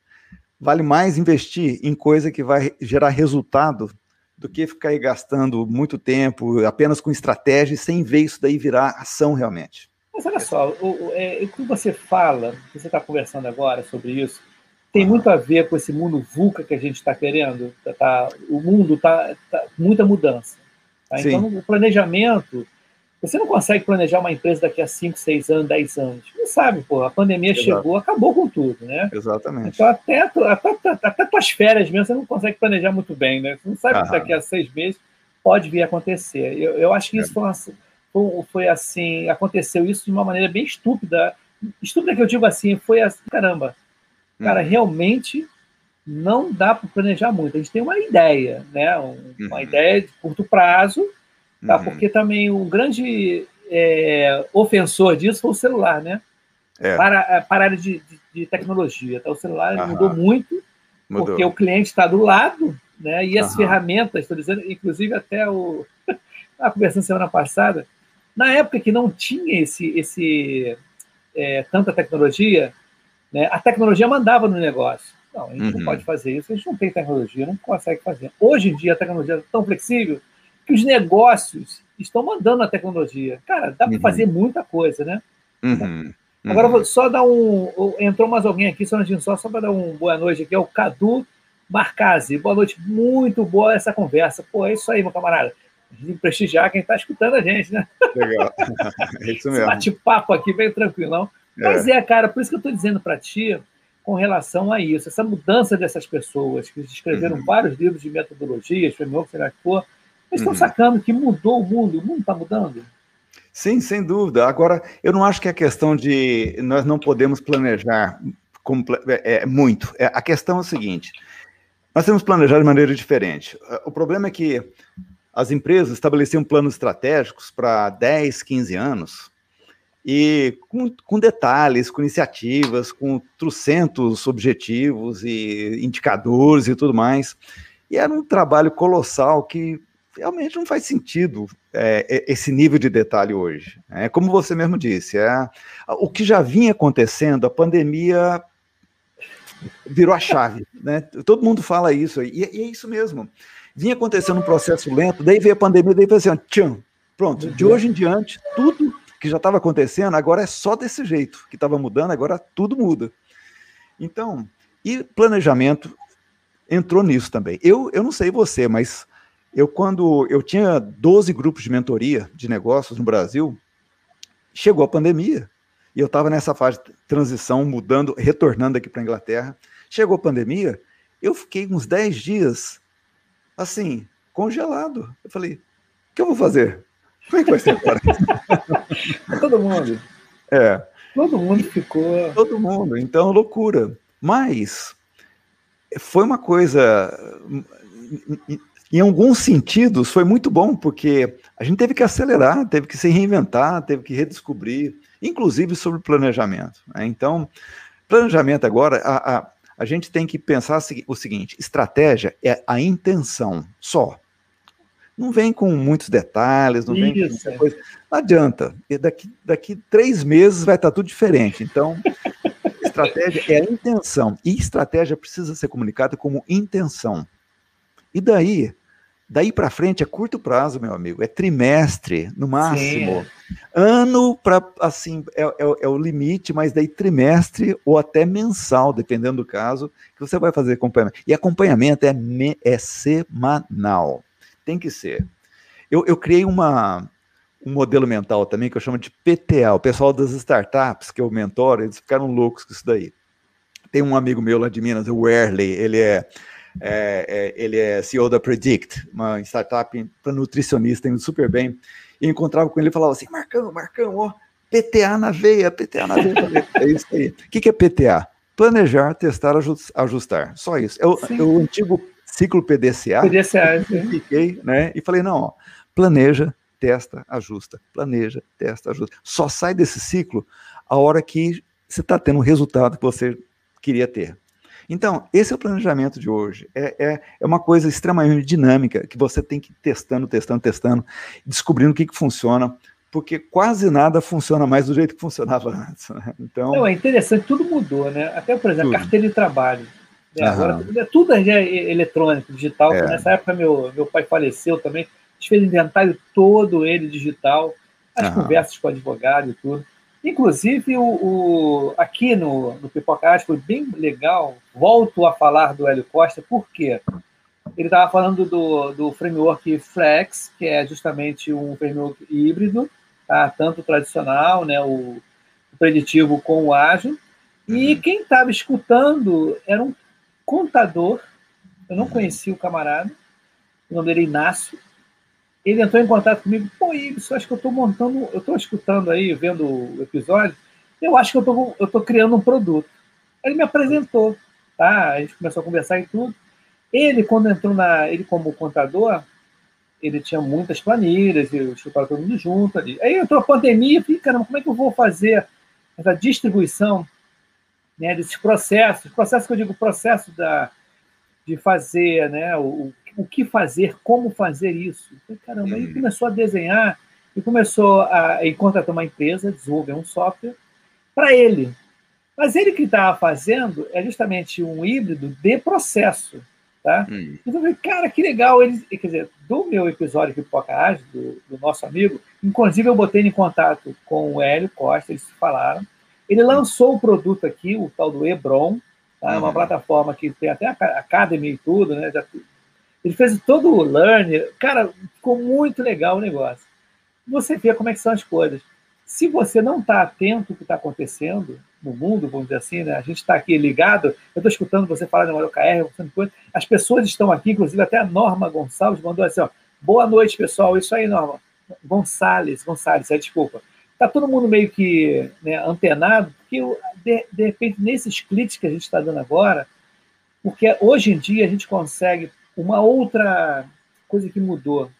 vale mais investir em coisa que vai gerar resultado do que ficar aí gastando muito tempo apenas com estratégia sem ver isso daí virar ação realmente. Mas olha só, o, o, é, o que você fala, que você está conversando agora sobre isso, tem muito a ver com esse mundo VUCA que a gente está querendo. Tá, tá o mundo está tá, muita mudança. Tá? Então, o planejamento, você não consegue planejar uma empresa daqui a 5, 6 anos, 10 anos. Não sabe, pô, a pandemia Exato. chegou, acabou com tudo, né? Exatamente. Então, até, até, até tuas férias mesmo, você não consegue planejar muito bem, né? Você não sabe Aham. que daqui a seis meses pode vir a acontecer. Eu, eu acho que isso é. foi uma foi assim, aconteceu isso de uma maneira bem estúpida. Estúpida que eu digo assim, foi assim, caramba, cara, uhum. realmente não dá para planejar muito. A gente tem uma ideia, né? Uma uhum. ideia de curto prazo, tá? Uhum. Porque também um grande é, ofensor disso foi o celular, né? É. Para, para a área de, de, de tecnologia. Tá? O celular mudou muito, mudou. porque o cliente está do lado, né? E as ferramentas, estou dizendo, inclusive até o. Estava conversando semana passada, na época que não tinha esse, esse é, tanta tecnologia, né, a tecnologia mandava no negócio. Não, a gente uhum. não pode fazer isso, a gente não tem tecnologia, não consegue fazer. Hoje em dia a tecnologia é tão flexível que os negócios estão mandando a tecnologia. Cara, dá para uhum. fazer muita coisa, né? Uhum. Agora, vou só dar um. Entrou mais alguém aqui, só, só, só para dar um boa noite aqui, é o Cadu Marcazzi. Boa noite, muito boa essa conversa. Pô, é isso aí, meu camarada. A prestigiar quem está escutando a gente, né? Legal. É isso mesmo. Bate-papo aqui, bem tranquilão. É. Mas é, cara, por isso que eu estou dizendo para ti, com relação a isso, essa mudança dessas pessoas que escreveram uhum. vários livros de metodologias, framework, sei lá que for, eles estão uhum. sacando que mudou o mundo, o mundo está mudando. Sim, sem dúvida. Agora, eu não acho que é questão de nós não podemos planejar é, é, muito. É, a questão é o seguinte: nós temos que planejar de maneira diferente. O problema é que as empresas estabeleciam planos estratégicos para 10, 15 anos, e com, com, detalhes, com iniciativas, com trocentos objetivos e indicadores e tudo mais. E era um trabalho colossal que realmente não faz sentido é, é, esse nível de detalhe hoje. É como você mesmo disse, é, o que já vinha acontecendo, a pandemia virou a chave, né? Todo mundo fala isso, e, e é isso mesmo. Vinha acontecendo um processo lento, daí veio a pandemia, daí foi assim, tchum, pronto, de hoje em diante, tudo que já estava acontecendo, agora é só desse jeito, que estava mudando, agora tudo muda. Então, e planejamento entrou nisso também. Eu, eu não sei você, mas eu, quando eu tinha 12 grupos de mentoria de negócios no Brasil, chegou a pandemia, e eu estava nessa fase de transição, mudando, retornando aqui para a Inglaterra. Chegou a pandemia, eu fiquei uns 10 dias, assim, congelado. Eu falei, o que eu vou fazer? Como é que vai ser agora? Todo mundo. É. Todo mundo ficou. Todo mundo, então loucura. Mas foi uma coisa em alguns sentidos, foi muito bom, porque a gente teve que acelerar, teve que se reinventar, teve que redescobrir, inclusive sobre planejamento. Né? Então, planejamento agora, a, a, a gente tem que pensar o seguinte: estratégia é a intenção só. Não vem com muitos detalhes, não vem Isso. com coisa. Não adianta. Daqui, daqui três meses vai estar tudo diferente. Então, estratégia é a intenção. E estratégia precisa ser comunicada como intenção. E daí, Daí para frente é curto prazo, meu amigo, é trimestre no máximo. Sim. Ano para assim é, é, é, o limite, mas daí trimestre ou até mensal, dependendo do caso, que você vai fazer acompanhamento. E acompanhamento é, me, é semanal, tem que ser. Eu, eu criei uma, um modelo mental também que eu chamo de PTA. O pessoal das startups que eu mentoro, eles ficaram loucos com isso daí. Tem um amigo meu lá de Minas, o Werley, ele é é, é, ele é CEO da Predict, uma startup para nutricionista, indo super bem. E encontrava com ele e falava assim: Marcão, Marcão, ó, PTA na veia, PTA na veia. é isso aí. O que, que é PTA? Planejar, testar, ajustar. Só isso. É o, é o antigo ciclo PDCA. PDCA, Fiquei, né? E falei: não, ó, planeja, testa, ajusta. Planeja, testa, ajusta. Só sai desse ciclo a hora que você está tendo o resultado que você queria ter. Então, esse é o planejamento de hoje. É, é, é, uma coisa extremamente dinâmica que você tem que ir testando, testando, testando, descobrindo o que, que funciona, porque quase nada funciona mais do jeito que funcionava antes. Né? Então, Não, é interessante, tudo mudou, né? Até, por exemplo, tudo. carteira de trabalho. Né? Agora tudo, tudo é eletrônico, digital. É. Nessa época meu, meu pai faleceu também, a gente fez o inventário todo ele digital, as Aham. conversas com o advogado e tudo. Inclusive, o, o, aqui no, no Pipocast foi bem legal. Volto a falar do Hélio Costa, por quê? Ele estava falando do, do framework Flex, que é justamente um framework híbrido, tá? tanto tradicional, né? o, o preditivo com o ágil. E uhum. quem estava escutando era um contador, eu não conhecia o camarada, o nome dele é Inácio, ele entrou em contato comigo, pô, isso acho que eu estou montando, eu estou escutando aí, vendo o episódio, eu acho que eu estou criando um produto. Ele me apresentou, tá? A gente começou a conversar e tudo. Ele, quando entrou na. Ele, como contador, ele tinha muitas planilhas, e o escritório todo mundo junto ali. Aí entrou a pandemia, e falei, caramba, como é que eu vou fazer essa distribuição né, desses processos? Processo que eu digo, processo da, de fazer né, o, o que fazer, como fazer isso. Falei, caramba, uhum. começou a desenhar e começou a, e contratar uma empresa, desenvolver um software para ele. Mas ele que estava fazendo é justamente um híbrido de processo. Tá? Hum. Então eu falei, cara, que legal. Eles, quer dizer, do meu episódio aqui, Poca Ágil, do, do, nosso amigo, inclusive eu botei em contato com o Hélio Costa, eles falaram. Ele lançou o produto aqui, o tal do Ebron, tá? uma uhum. plataforma que tem até a Academy e tudo, né? Já, ele fez todo o learning. Cara, ficou muito legal o negócio. Você vê como é que são as coisas. Se você não está atento ao que está acontecendo no mundo, vamos dizer assim, né? a gente está aqui ligado, eu estou escutando você falar de OKR, as pessoas estão aqui, inclusive até a Norma Gonçalves mandou assim, ó, boa noite, pessoal, isso aí, Norma. Gonçalves, Gonçalves, é, desculpa. Está todo mundo meio que né, antenado, porque de, de repente, nesses cliques que a gente está dando agora, porque hoje em dia a gente consegue uma outra coisa que mudou.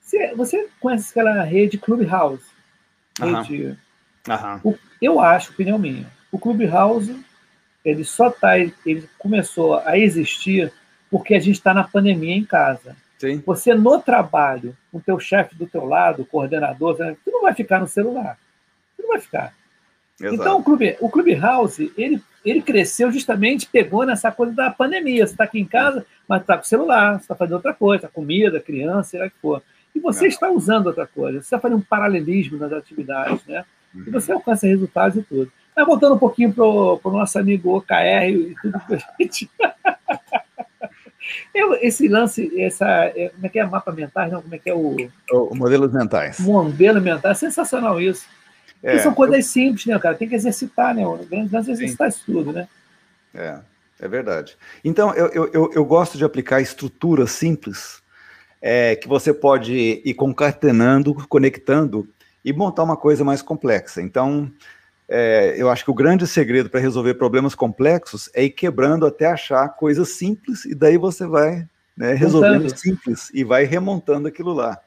Você, você conhece aquela rede Clubhouse? Rede, Aham. O, eu acho, opinião minha, o Clubhouse ele só tá, ele começou a existir porque a gente está na pandemia em casa. Sim. Você no trabalho, com o teu chefe do teu lado, o coordenador, você não vai ficar no celular. Você não vai ficar. Exato. Então o Clube, o Clubhouse, ele, ele cresceu justamente, pegou nessa coisa da pandemia. Você está aqui em casa, mas está com o celular, você está fazendo outra coisa, tá comida, criança, sei lá que for. E você está usando outra coisa, você está fazendo um paralelismo nas atividades, né? E uhum. você alcança resultados e tudo. Mas voltando um pouquinho para o nosso amigo OKR e tudo que a gente. Eu, esse lance, essa, é, como é que é mapa mentais, não? Como é que é o. O, modelos mentais. Modelo mental, é sensacional isso. É, são coisas eu... simples, né, cara? Tem que exercitar, né? O grande lance é exercitar isso tudo, né? É, é verdade. Então, eu, eu, eu, eu gosto de aplicar estruturas simples é, que você pode ir concatenando, conectando e montar uma coisa mais complexa. Então, é, eu acho que o grande segredo para resolver problemas complexos é ir quebrando até achar coisas simples e daí você vai né, resolvendo Montando. simples e vai remontando aquilo lá.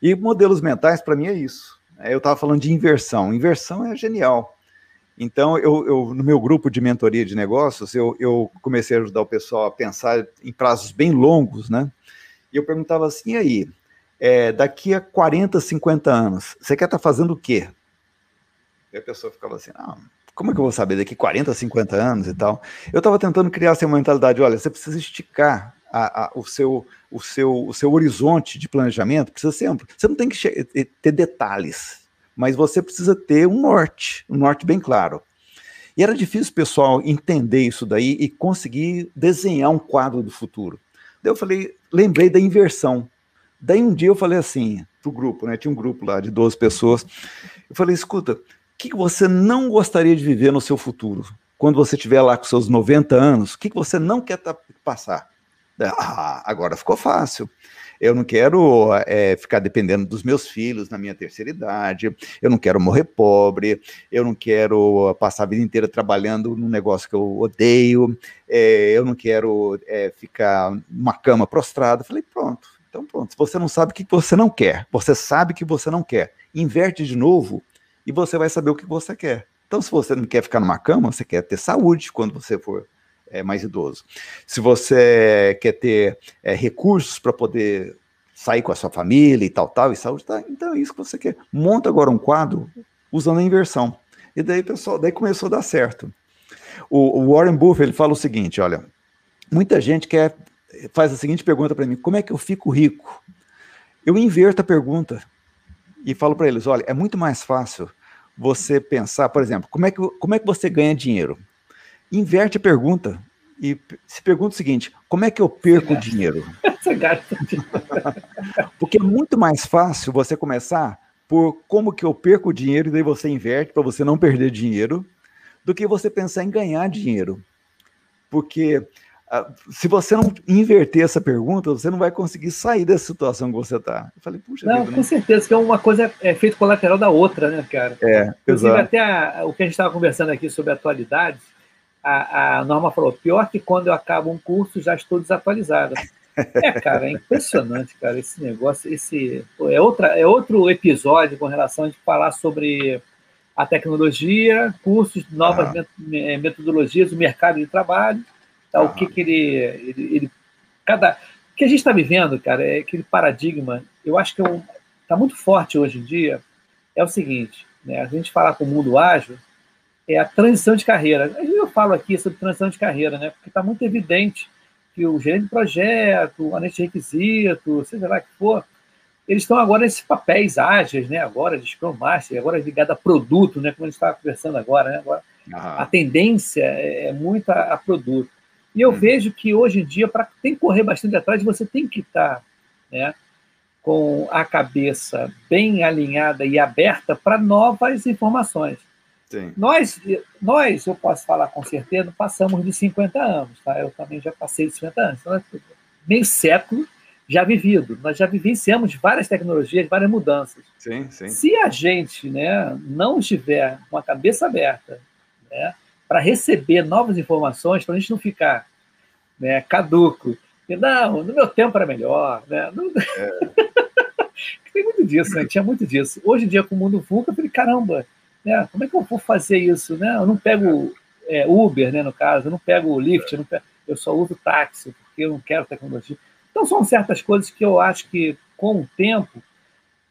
E modelos mentais, para mim, é isso. É, eu estava falando de inversão. Inversão é genial. Então, eu, eu, no meu grupo de mentoria de negócios, eu, eu, comecei a ajudar o pessoal a pensar em prazos bem longos, né? E eu perguntava assim, e aí, é, daqui a 40, 50 anos, você quer estar tá fazendo o quê? E a pessoa ficava assim, ah, como é que eu vou saber daqui 40, 50 anos e tal? Eu estava tentando criar essa mentalidade, olha, você precisa esticar a, a, o, seu, o, seu, o seu horizonte de planejamento, precisa sempre, você não tem que ter detalhes, mas você precisa ter um norte, um norte bem claro. E era difícil o pessoal entender isso daí e conseguir desenhar um quadro do futuro. Daí eu falei, lembrei da inversão. Daí um dia eu falei assim, pro grupo, né? Tinha um grupo lá de 12 pessoas. Eu falei, escuta, que, que você não gostaria de viver no seu futuro? Quando você estiver lá com seus 90 anos, o que, você não quer passar? Ah, agora ficou fácil. Eu não quero é, ficar dependendo dos meus filhos na minha terceira idade, eu não quero morrer pobre, eu não quero passar a vida inteira trabalhando num negócio que eu odeio, é, eu não quero é, ficar numa cama prostrada. Falei, pronto, então pronto. Se você não sabe o que você não quer, você sabe que você não quer, inverte de novo e você vai saber o que você quer. Então, se você não quer ficar numa cama, você quer ter saúde quando você for é, mais idoso. Se você quer ter é, recursos para poder sair com a sua família e tal, tal, e saúde, tá, então é isso que você quer. Monta agora um quadro usando a inversão. E daí, pessoal, daí começou a dar certo. O, o Warren Buffett ele fala o seguinte: olha, muita gente quer faz a seguinte pergunta para mim: como é que eu fico rico? Eu inverto a pergunta e falo para eles: olha, é muito mais fácil você pensar, por exemplo, como é que, como é que você ganha dinheiro? Inverte a pergunta e se pergunta o seguinte: como é que eu perco dinheiro? Porque é muito mais fácil você começar por como que eu perco dinheiro e daí você inverte para você não perder dinheiro, do que você pensar em ganhar dinheiro. Porque ah, se você não inverter essa pergunta, você não vai conseguir sair dessa situação que você está. Eu falei, puxa. Não, vida, com né? certeza, que é uma coisa é feito colateral da outra, né, cara? É, Inclusive, exato. até a, o que a gente estava conversando aqui sobre atualidades, a, a Norma falou: pior que quando eu acabo um curso, já estou desatualizada. É, cara, é impressionante, cara, esse negócio. Esse, é, outra, é outro episódio com relação a gente falar sobre a tecnologia, cursos, novas ah. metodologias, o mercado de trabalho Tá? O que, que ele, ele, ele, Cada. O que a gente está vivendo, cara, é aquele paradigma. Eu acho que está é muito forte hoje em dia. É o seguinte: né, a gente falar com o mundo ágil é a transição de carreira. Eu falo aqui sobre transição de carreira, né? Porque está muito evidente que o gerente de projeto, o analista de requisito, seja lá que for, eles estão agora nesses papéis ágeis, né? Agora de Scrum Master, agora ligado a produto, né? Como a gente estava conversando agora, né? Agora, a tendência é, é muito a, a produto. E eu uhum. vejo que hoje em dia, para tem que correr bastante atrás, você tem que estar tá, né, com a cabeça bem alinhada e aberta para novas informações. Sim. Nós, nós, eu posso falar com certeza, passamos de 50 anos, tá? Eu também já passei de 50 anos. Então, é meio século já vivido. Nós já vivenciamos várias tecnologias, várias mudanças. Sim, sim. Se a gente né, não estiver com a cabeça aberta né, para receber novas informações, para a gente não ficar né, caduco, e não, no meu tempo era melhor. Né? Não... É. Tem muito disso, né? tinha muito disso. Hoje em dia, com o mundo VUCA, eu falei, caramba, né, como é que eu vou fazer isso? Né? Eu não pego é, Uber, né, no caso, eu não pego Lyft, eu, pego, eu só uso táxi, porque eu não quero tecnologia. Então, são certas coisas que eu acho que, com o tempo,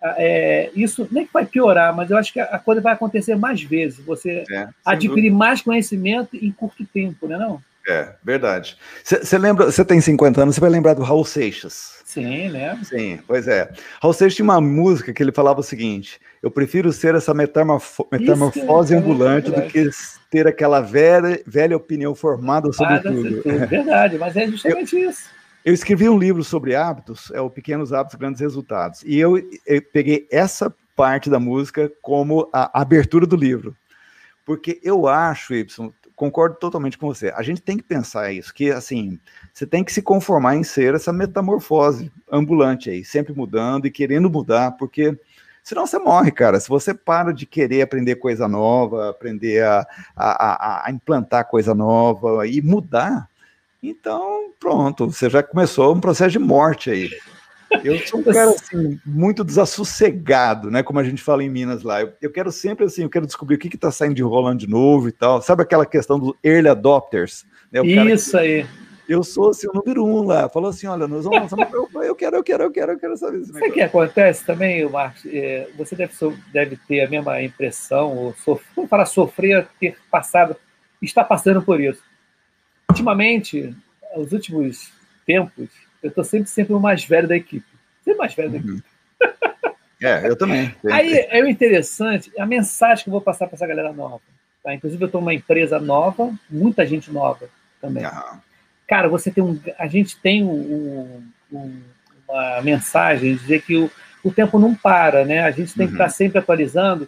é, isso nem que vai piorar, mas eu acho que a coisa vai acontecer mais vezes. Você é, adquirir dúvida. mais conhecimento em curto tempo, né? Não? É, verdade. Você lembra, você tem 50 anos, você vai lembrar do Raul Seixas. Sim, né? Sim, pois é. Raul Seixas tinha uma música que ele falava o seguinte: eu prefiro ser essa metamorfo metamorfose Isso, ambulante é do que ter aquela velha, velha opinião formada sobre tudo. tudo. Verdade, mas é justamente eu, isso. Eu escrevi um livro sobre hábitos, é o Pequenos Hábitos, Grandes Resultados. E eu, eu peguei essa parte da música como a abertura do livro. Porque eu acho, Y, concordo totalmente com você. A gente tem que pensar isso, que assim, você tem que se conformar em ser essa metamorfose ambulante aí, sempre mudando e querendo mudar, porque senão você morre, cara. Se você para de querer aprender coisa nova, aprender a, a, a, a implantar coisa nova e mudar, então, pronto, você já começou um processo de morte aí. Eu sou um cara assim, muito desassossegado, né? Como a gente fala em Minas lá. Eu, eu quero sempre assim, eu quero descobrir o que está saindo de rolando de novo e tal. Sabe aquela questão dos early adopters? Né? Isso que, aí. Eu sou assim, o número um lá. Falou assim: olha, nós vamos lançar. eu, eu quero, eu quero, eu quero, eu quero saber isso. Sabe o que acontece também, Marcos? É, você deve, deve ter a mesma impressão, ou sofrer, falar sofrer, ter passado, está passando por isso ultimamente, os últimos tempos, eu estou sempre, sempre o mais velho da equipe. Sempre mais velho da uhum. equipe. É, eu também. Aí é o interessante, a mensagem que eu vou passar para essa galera nova. Tá? Inclusive, eu estou numa empresa nova, muita gente nova também. Uhum. Cara, você tem um. A gente tem um, um, uma mensagem de dizer que o, o tempo não para, né? A gente tem uhum. que estar sempre atualizando.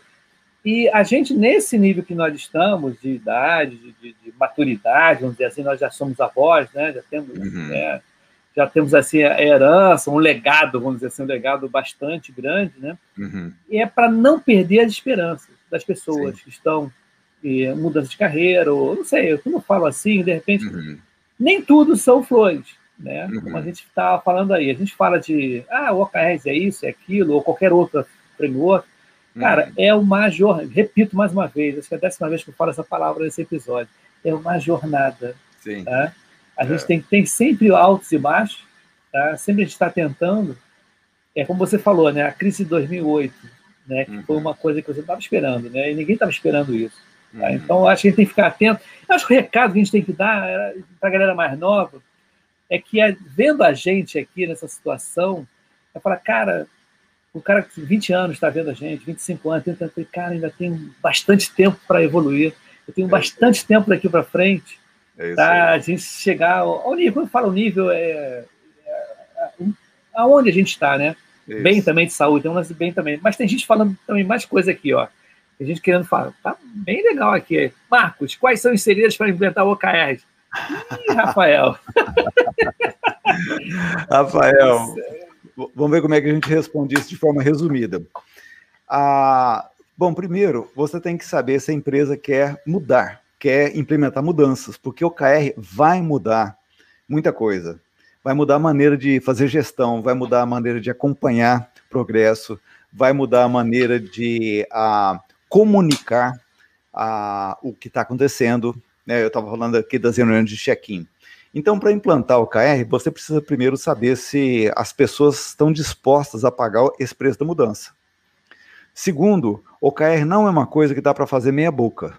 E a gente, nesse nível que nós estamos, de idade, de, de, de maturidade, vamos dizer assim, nós já somos avós, né? já temos, uhum. né? Já temos assim, a herança, um legado, vamos dizer assim, um legado bastante grande, né? Uhum. E é para não perder as esperanças das pessoas Sim. que estão em mudança de carreira, ou não sei, como eu falo assim, de repente, uhum. nem tudo são flores, né? Como a uhum. gente estava falando aí, a gente fala de, ah, o OKRs é isso, é aquilo, ou qualquer outra framework, Cara, uhum. é uma jornada, repito mais uma vez, acho que é a décima vez que eu falo essa palavra nesse episódio, é uma jornada. Sim. Tá? A é. gente tem, tem sempre altos e baixos, tá? sempre a gente está tentando, é como você falou, né? a crise de 2008, né? que uhum. foi uma coisa que você não estava esperando, né? e ninguém estava esperando isso. Tá? Uhum. Então, acho que a gente tem que ficar atento. Eu acho que o recado que a gente tem que dar para a galera mais nova é que, é, vendo a gente aqui nessa situação, é falar, cara, o cara que 20 anos está vendo a gente, 25 anos, tenta, cara, ainda tem bastante tempo para evoluir, eu tenho é bastante tempo daqui para frente, é tá? a gente chegar ao, nível, quando fala o nível, é, é, é, aonde a gente está, né? Isso. Bem também de saúde, tem um lance bem também, mas tem gente falando também mais coisa aqui, ó. Tem gente querendo falar, tá bem legal aqui. Marcos, quais são os segredos para implementar o OKR? Ih, Rafael. Rafael, Vamos ver como é que a gente responde isso de forma resumida. Ah, bom, primeiro, você tem que saber se a empresa quer mudar, quer implementar mudanças, porque o KR vai mudar muita coisa. Vai mudar a maneira de fazer gestão, vai mudar a maneira de acompanhar progresso, vai mudar a maneira de ah, comunicar ah, o que está acontecendo. Né? Eu estava falando aqui das reuniões de check-in. Então, para implantar o KR, você precisa primeiro saber se as pessoas estão dispostas a pagar esse preço da mudança. Segundo, o KR não é uma coisa que dá para fazer meia boca.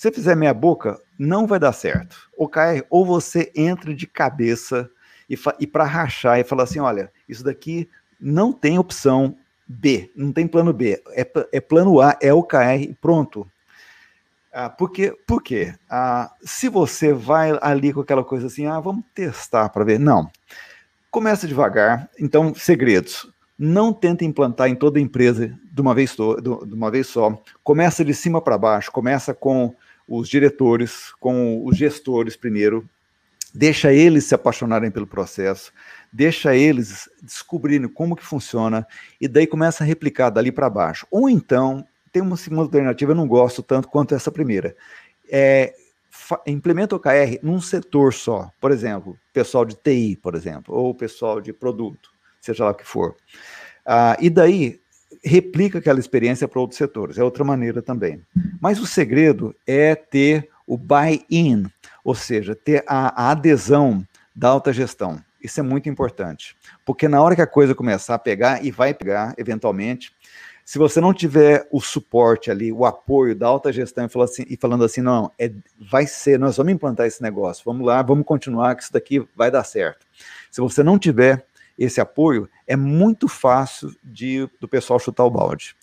Se você fizer meia boca, não vai dar certo. Ou KR, ou você entra de cabeça e, e para rachar e falar assim: olha, isso daqui não tem opção B, não tem plano B, é, é plano A, é o KR, pronto. Ah, porque, por quê? Ah, se você vai ali com aquela coisa assim, ah, vamos testar para ver. Não. Começa devagar. Então, segredos. Não tenta implantar em toda a empresa de uma vez, to, de uma vez só. Começa de cima para baixo. Começa com os diretores, com os gestores primeiro. Deixa eles se apaixonarem pelo processo. Deixa eles descobrirem como que funciona. E daí começa a replicar dali para baixo. Ou então, tem uma segunda alternativa, eu não gosto tanto quanto essa primeira. É, implementa o OKR num setor só, por exemplo, pessoal de TI, por exemplo, ou pessoal de produto, seja lá o que for. Ah, e daí replica aquela experiência para outros setores, é outra maneira também. Mas o segredo é ter o buy-in, ou seja, ter a, a adesão da alta gestão. Isso é muito importante, porque na hora que a coisa começar a pegar, e vai pegar eventualmente, se você não tiver o suporte ali, o apoio da alta gestão e, falando assim, e falando assim, não, é, vai ser, nós vamos implantar esse negócio, vamos lá, vamos continuar, que isso daqui vai dar certo. Se você não tiver esse apoio, é muito fácil de, do pessoal chutar o balde.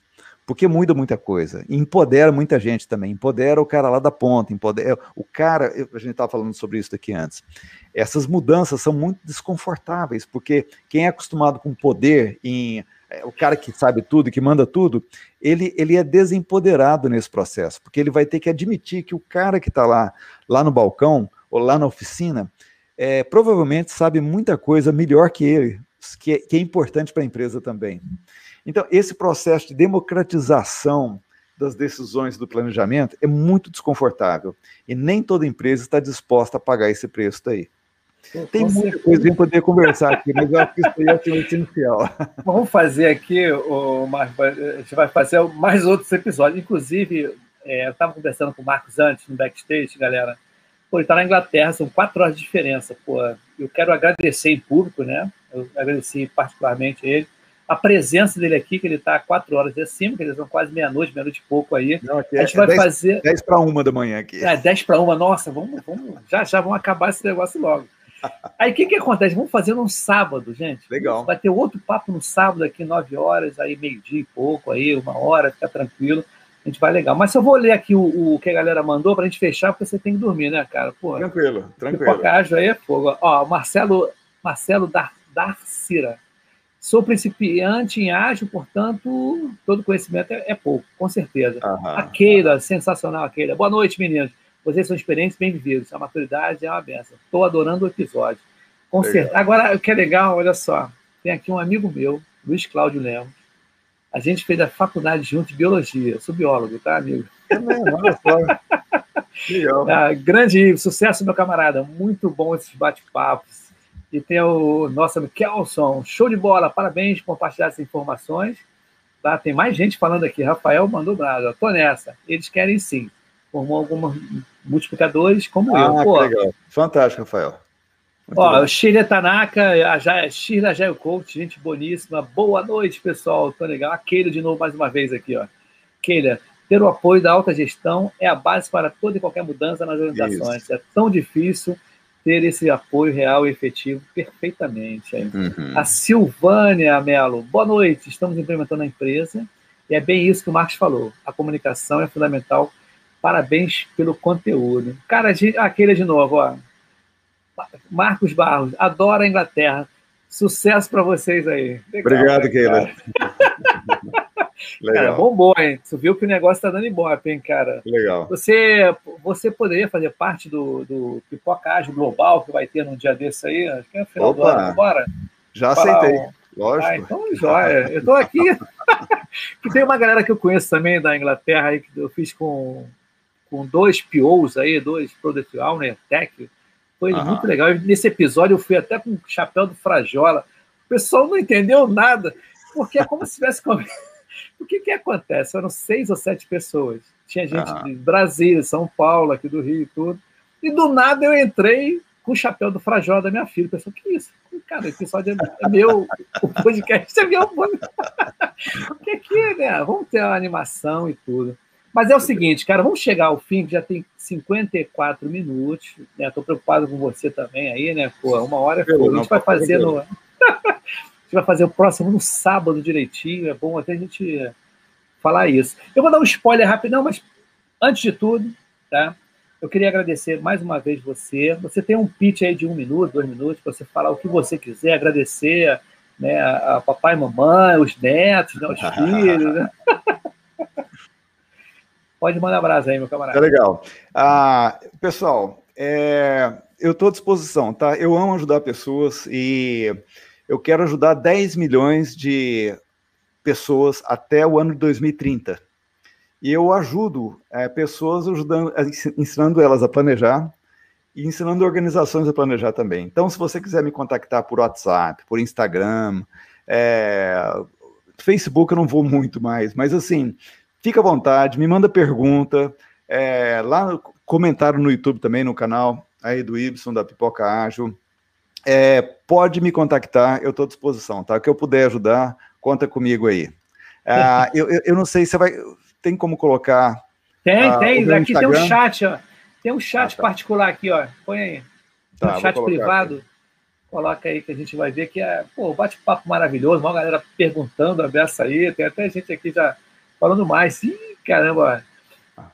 Porque muda muita coisa. E empodera muita gente também. Empodera o cara lá da ponta. Empodera, o cara, a gente estava falando sobre isso aqui antes. Essas mudanças são muito desconfortáveis, porque quem é acostumado com poder em é, o cara que sabe tudo, que manda tudo, ele, ele é desempoderado nesse processo, porque ele vai ter que admitir que o cara que está lá, lá no balcão ou lá na oficina, é, provavelmente sabe muita coisa melhor que ele, que, é, que é importante para a empresa também. Então, esse processo de democratização das decisões do planejamento é muito desconfortável e nem toda empresa está disposta a pagar esse preço daí. Tem muita coisa em poder conversar aqui, mas eu acho que isso aí é o essencial. Vamos fazer aqui, o Marcos, a gente vai fazer mais outros episódios. Inclusive, é, eu estava conversando com o Marcos antes, no backstage, galera. Pô, ele está na Inglaterra, são quatro horas de diferença. Pô, eu quero agradecer em público, né? Eu agradeci particularmente ele. A presença dele aqui, que ele está quatro horas de cima, que eles são quase meia-noite, meia-noite e pouco aí. Não, a gente é vai 10, fazer. 10 para uma da manhã aqui. É, 10 para uma, nossa, vamos, vamos, já já vamos acabar esse negócio logo. Aí o que, que acontece? Vamos fazer num sábado, gente. Legal. Vai ter outro papo no sábado aqui, 9 horas, aí meio-dia e pouco, aí, uma hora, fica tranquilo. A gente vai legal. Mas eu vou ler aqui o, o que a galera mandou para a gente fechar, porque você tem que dormir, né, cara? Pô, tranquilo, tranquilo. Pipoca aí é fogo. Ó, Marcelo, Marcelo Dar, Darcira. Sou principiante em ágil, portanto, todo conhecimento é, é pouco, com certeza. Aham. A Keila, sensacional, a Keila. Boa noite, meninos. Vocês são experientes bem vividos. A maturidade é uma benção. Estou adorando o episódio. Com certeza. Agora, o que é legal, olha só. Tem aqui um amigo meu, Luiz Cláudio Lemos. A gente fez a faculdade junto de biologia. Eu sou biólogo, tá, amigo? É mesmo, olha só. Ah, grande sucesso, meu camarada. Muito bom esses bate-papos. E tem o nosso amigo Kelson. Show de bola. Parabéns por compartilhar essas informações. Tá? Tem mais gente falando aqui. Rafael mandou brasa. Tô nessa. Eles querem sim. Formou algumas multiplicadores como ah, eu. Pô, legal. Fantástico, Rafael. Muito ó, o Sheila Tanaka, a Sheila Jaio Coach, gente boníssima. Boa noite, pessoal. Tô legal. A Keila de novo mais uma vez aqui, ó. Keila, ter o apoio da alta gestão é a base para toda e qualquer mudança nas organizações. Isso. É tão difícil ter esse apoio real e efetivo perfeitamente. Uhum. A Silvânia Melo, boa noite. Estamos implementando a empresa e é bem isso que o Marcos falou. A comunicação é fundamental Parabéns pelo conteúdo. Cara, aquele de novo, ó. Marcos Barros, adora a Inglaterra. Sucesso para vocês aí. Legal, Obrigado, Keila. Legal. Cara, bombou, hein? Você viu que o negócio tá dando ibope, hein, cara? Legal. Você, você poderia fazer parte do, do Pipocagem Global que vai ter num dia desse aí? Acho que é no final Opa, do ano. Bora? Já aceitei. Lógico. Ah, então, joia. Eu tô aqui. que tem uma galera que eu conheço também da Inglaterra aí, que eu fiz com com dois POs aí, dois Product Owner Tech. Foi uhum. muito legal. Nesse episódio eu fui até com o chapéu do Frajola. O pessoal não entendeu nada, porque é como se tivesse. o que, que acontece? Foram seis ou sete pessoas. Tinha gente uhum. de Brasília, São Paulo, aqui do Rio e tudo. E do nada eu entrei com o chapéu do Frajola da minha filha. Pessoal, que isso? Cara, o episódio é meu, o podcast é meu. O que é que, né? Vamos ter uma animação e tudo. Mas é o seguinte, cara, vamos chegar ao fim, que já tem 54 minutos, né? Tô preocupado com você também aí, né? Pô, uma hora é A gente vai fazer no... gente vai fazer o próximo no sábado direitinho, é bom até a gente falar isso. Eu vou dar um spoiler rapidão, mas antes de tudo, tá? Eu queria agradecer mais uma vez você. Você tem um pitch aí de um minuto, dois minutos, para você falar o que você quiser, agradecer né, a, papai e mamãe, os netos, né, os filhos. Né? Pode mandar abraço aí, meu camarada. É legal. Ah, pessoal, é, eu estou à disposição, tá? Eu amo ajudar pessoas e eu quero ajudar 10 milhões de pessoas até o ano de 2030. E eu ajudo é, pessoas ajudando, ensinando elas a planejar e ensinando organizações a planejar também. Então, se você quiser me contactar por WhatsApp, por Instagram, é, Facebook eu não vou muito mais, mas assim, fica à vontade, me manda pergunta, é, lá no comentário no YouTube também, no canal aí do Ibson, da Pipoca Ágil. É, pode me contactar, eu estou à disposição, tá? O que eu puder ajudar, conta comigo aí. Ah, eu, eu, eu, não sei se vai tem como colocar. Tem, uh, tem. Aqui Instagram. tem um chat, ó. Tem um chat ah, tá. particular aqui, ó. Põe aí. Tá, um chat privado. Aqui. Coloca aí que a gente vai ver que é, pô, bate-papo maravilhoso, uma galera perguntando a beça aí, tem até gente aqui já falando mais. Ih, caramba,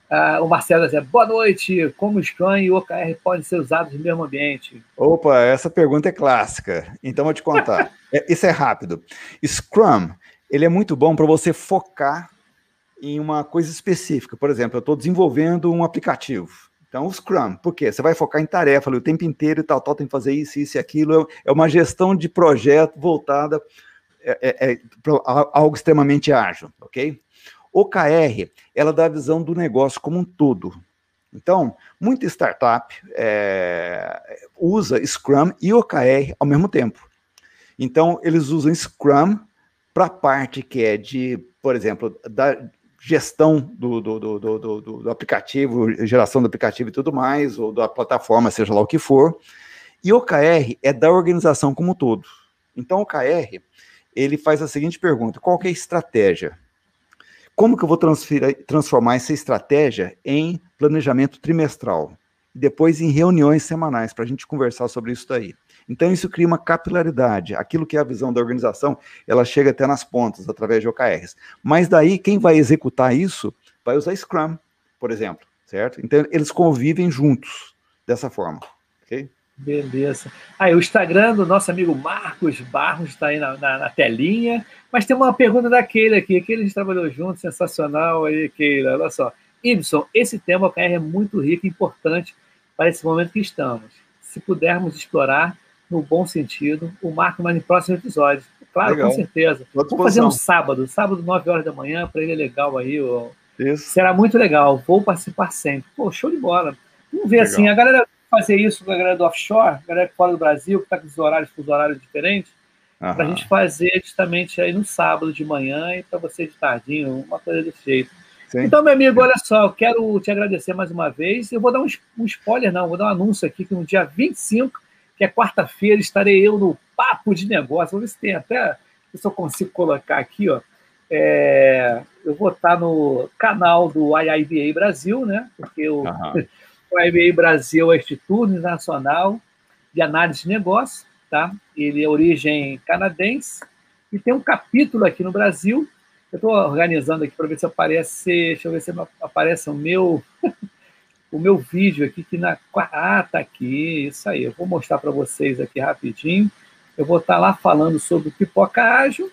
ah, o Marcelo diz, boa noite, como Scrum e o OKR podem ser usados no mesmo ambiente? Opa, essa pergunta é clássica, então vou te contar. é, isso é rápido. Scrum, ele é muito bom para você focar em uma coisa específica. Por exemplo, eu estou desenvolvendo um aplicativo. Então, o Scrum, por quê? Você vai focar em tarefa ali, o tempo inteiro e tal, tal, tem que fazer isso, isso e aquilo. É uma gestão de projeto voltada é, é, é para algo extremamente ágil, ok? OKR, ela dá a visão do negócio como um todo. Então, muita startup é, usa Scrum e OKR ao mesmo tempo. Então, eles usam Scrum para a parte que é de, por exemplo, da, gestão do, do, do, do, aplicativo, geração do aplicativo e tudo mais, ou da plataforma, seja lá o que for. E OKR é da organização como um todo. Então, o OKR, ele faz a seguinte pergunta: qual é a estratégia? Como que eu vou transformar essa estratégia em planejamento trimestral? E depois em reuniões semanais, para a gente conversar sobre isso daí. Então, isso cria uma capilaridade. Aquilo que é a visão da organização, ela chega até nas pontas, através de OKRs. Mas daí, quem vai executar isso vai usar Scrum, por exemplo, certo? Então, eles convivem juntos, dessa forma? Beleza. Aí, o Instagram do nosso amigo Marcos Barros está aí na, na, na, telinha, mas tem uma pergunta daquele aqui, que a gente trabalhou junto, sensacional aí, Keila, olha só. Ibson, esse tema OKR é muito rico e importante para esse momento que estamos. Se pudermos explorar, no bom sentido, o Marco mais em próximos episódios. Claro, Legal. com certeza. Vamos fazer um sábado, sábado, 9 horas da manhã, para ele é legal aí. Ó. Isso. Será muito legal. Vou participar sempre. Pô, show de bola. Vamos ver legal. assim, a galera fazer isso com a galera do offshore, a galera fora do Brasil, que está com os horários, com os horários diferentes, para a gente fazer justamente aí no sábado de manhã e para você de tardinho, uma coisa desse jeito. Sim. Então, meu amigo, olha só, eu quero te agradecer mais uma vez. Eu vou dar um, um spoiler, não, vou dar um anúncio aqui que no dia 25 que é quarta-feira, estarei eu no Papo de Negócio. Vamos ver se tem até, se eu consigo colocar aqui, ó. É, eu vou estar no canal do IIBA Brasil, né? Porque o, uhum. IIBA Brasil é Instituto Nacional de Análise de Negócio, tá? Ele é origem canadense e tem um capítulo aqui no Brasil. Eu estou organizando aqui para ver se aparece, deixa eu ver se aparece o meu o meu vídeo aqui, que na. Ah, tá aqui, isso aí. Eu vou mostrar para vocês aqui rapidinho. Eu vou estar tá lá falando sobre pipoca ágil,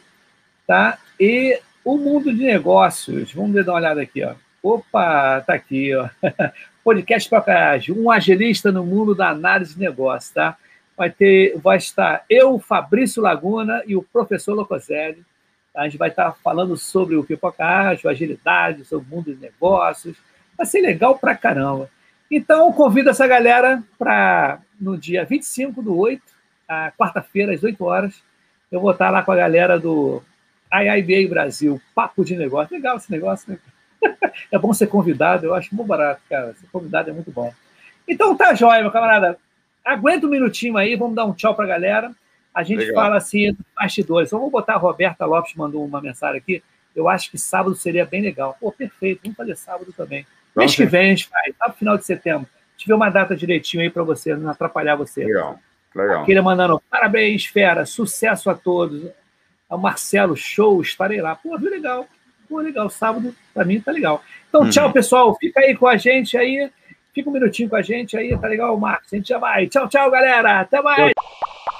tá? E o mundo de negócios. Vamos dar uma olhada aqui, ó. Opa, tá aqui, ó. Podcast Pipoca Ágil, um agilista no mundo da análise de negócios, tá? Vai ter, vai estar eu, Fabrício Laguna e o professor Locoselli. A gente vai estar falando sobre o pipoca ágil, agilidade, sobre o mundo de negócios Vai ser legal pra caramba. Então, convido essa galera para no dia 25 do 8, a quarta-feira, às 8 horas, eu vou estar lá com a galera do IIBA Brasil, Papo de Negócio. Legal esse negócio, né? É bom ser convidado, eu acho muito barato, cara. Ser convidado é muito bom. Então tá jóia, meu camarada. Aguenta um minutinho aí, vamos dar um tchau para a galera. A gente Legal. fala assim, bastidores. Então, vou botar a Roberta Lopes, mandou uma mensagem aqui. Eu acho que sábado seria bem legal. Pô, perfeito, vamos fazer sábado também. Mês que vem a gente faz, lá no final de setembro. Tiver uma data direitinho aí para você, não atrapalhar você. Legal, legal. Aquele mandando parabéns, fera, sucesso a todos. O Marcelo, show, estarei lá. Pô, viu legal. Pô, legal. Sábado, para mim, tá legal. Então, uhum. tchau, pessoal. Fica aí com a gente aí. Fica um minutinho com a gente aí, tá legal, Marcos? A gente já vai. Tchau, tchau, galera. Até mais. Tchau.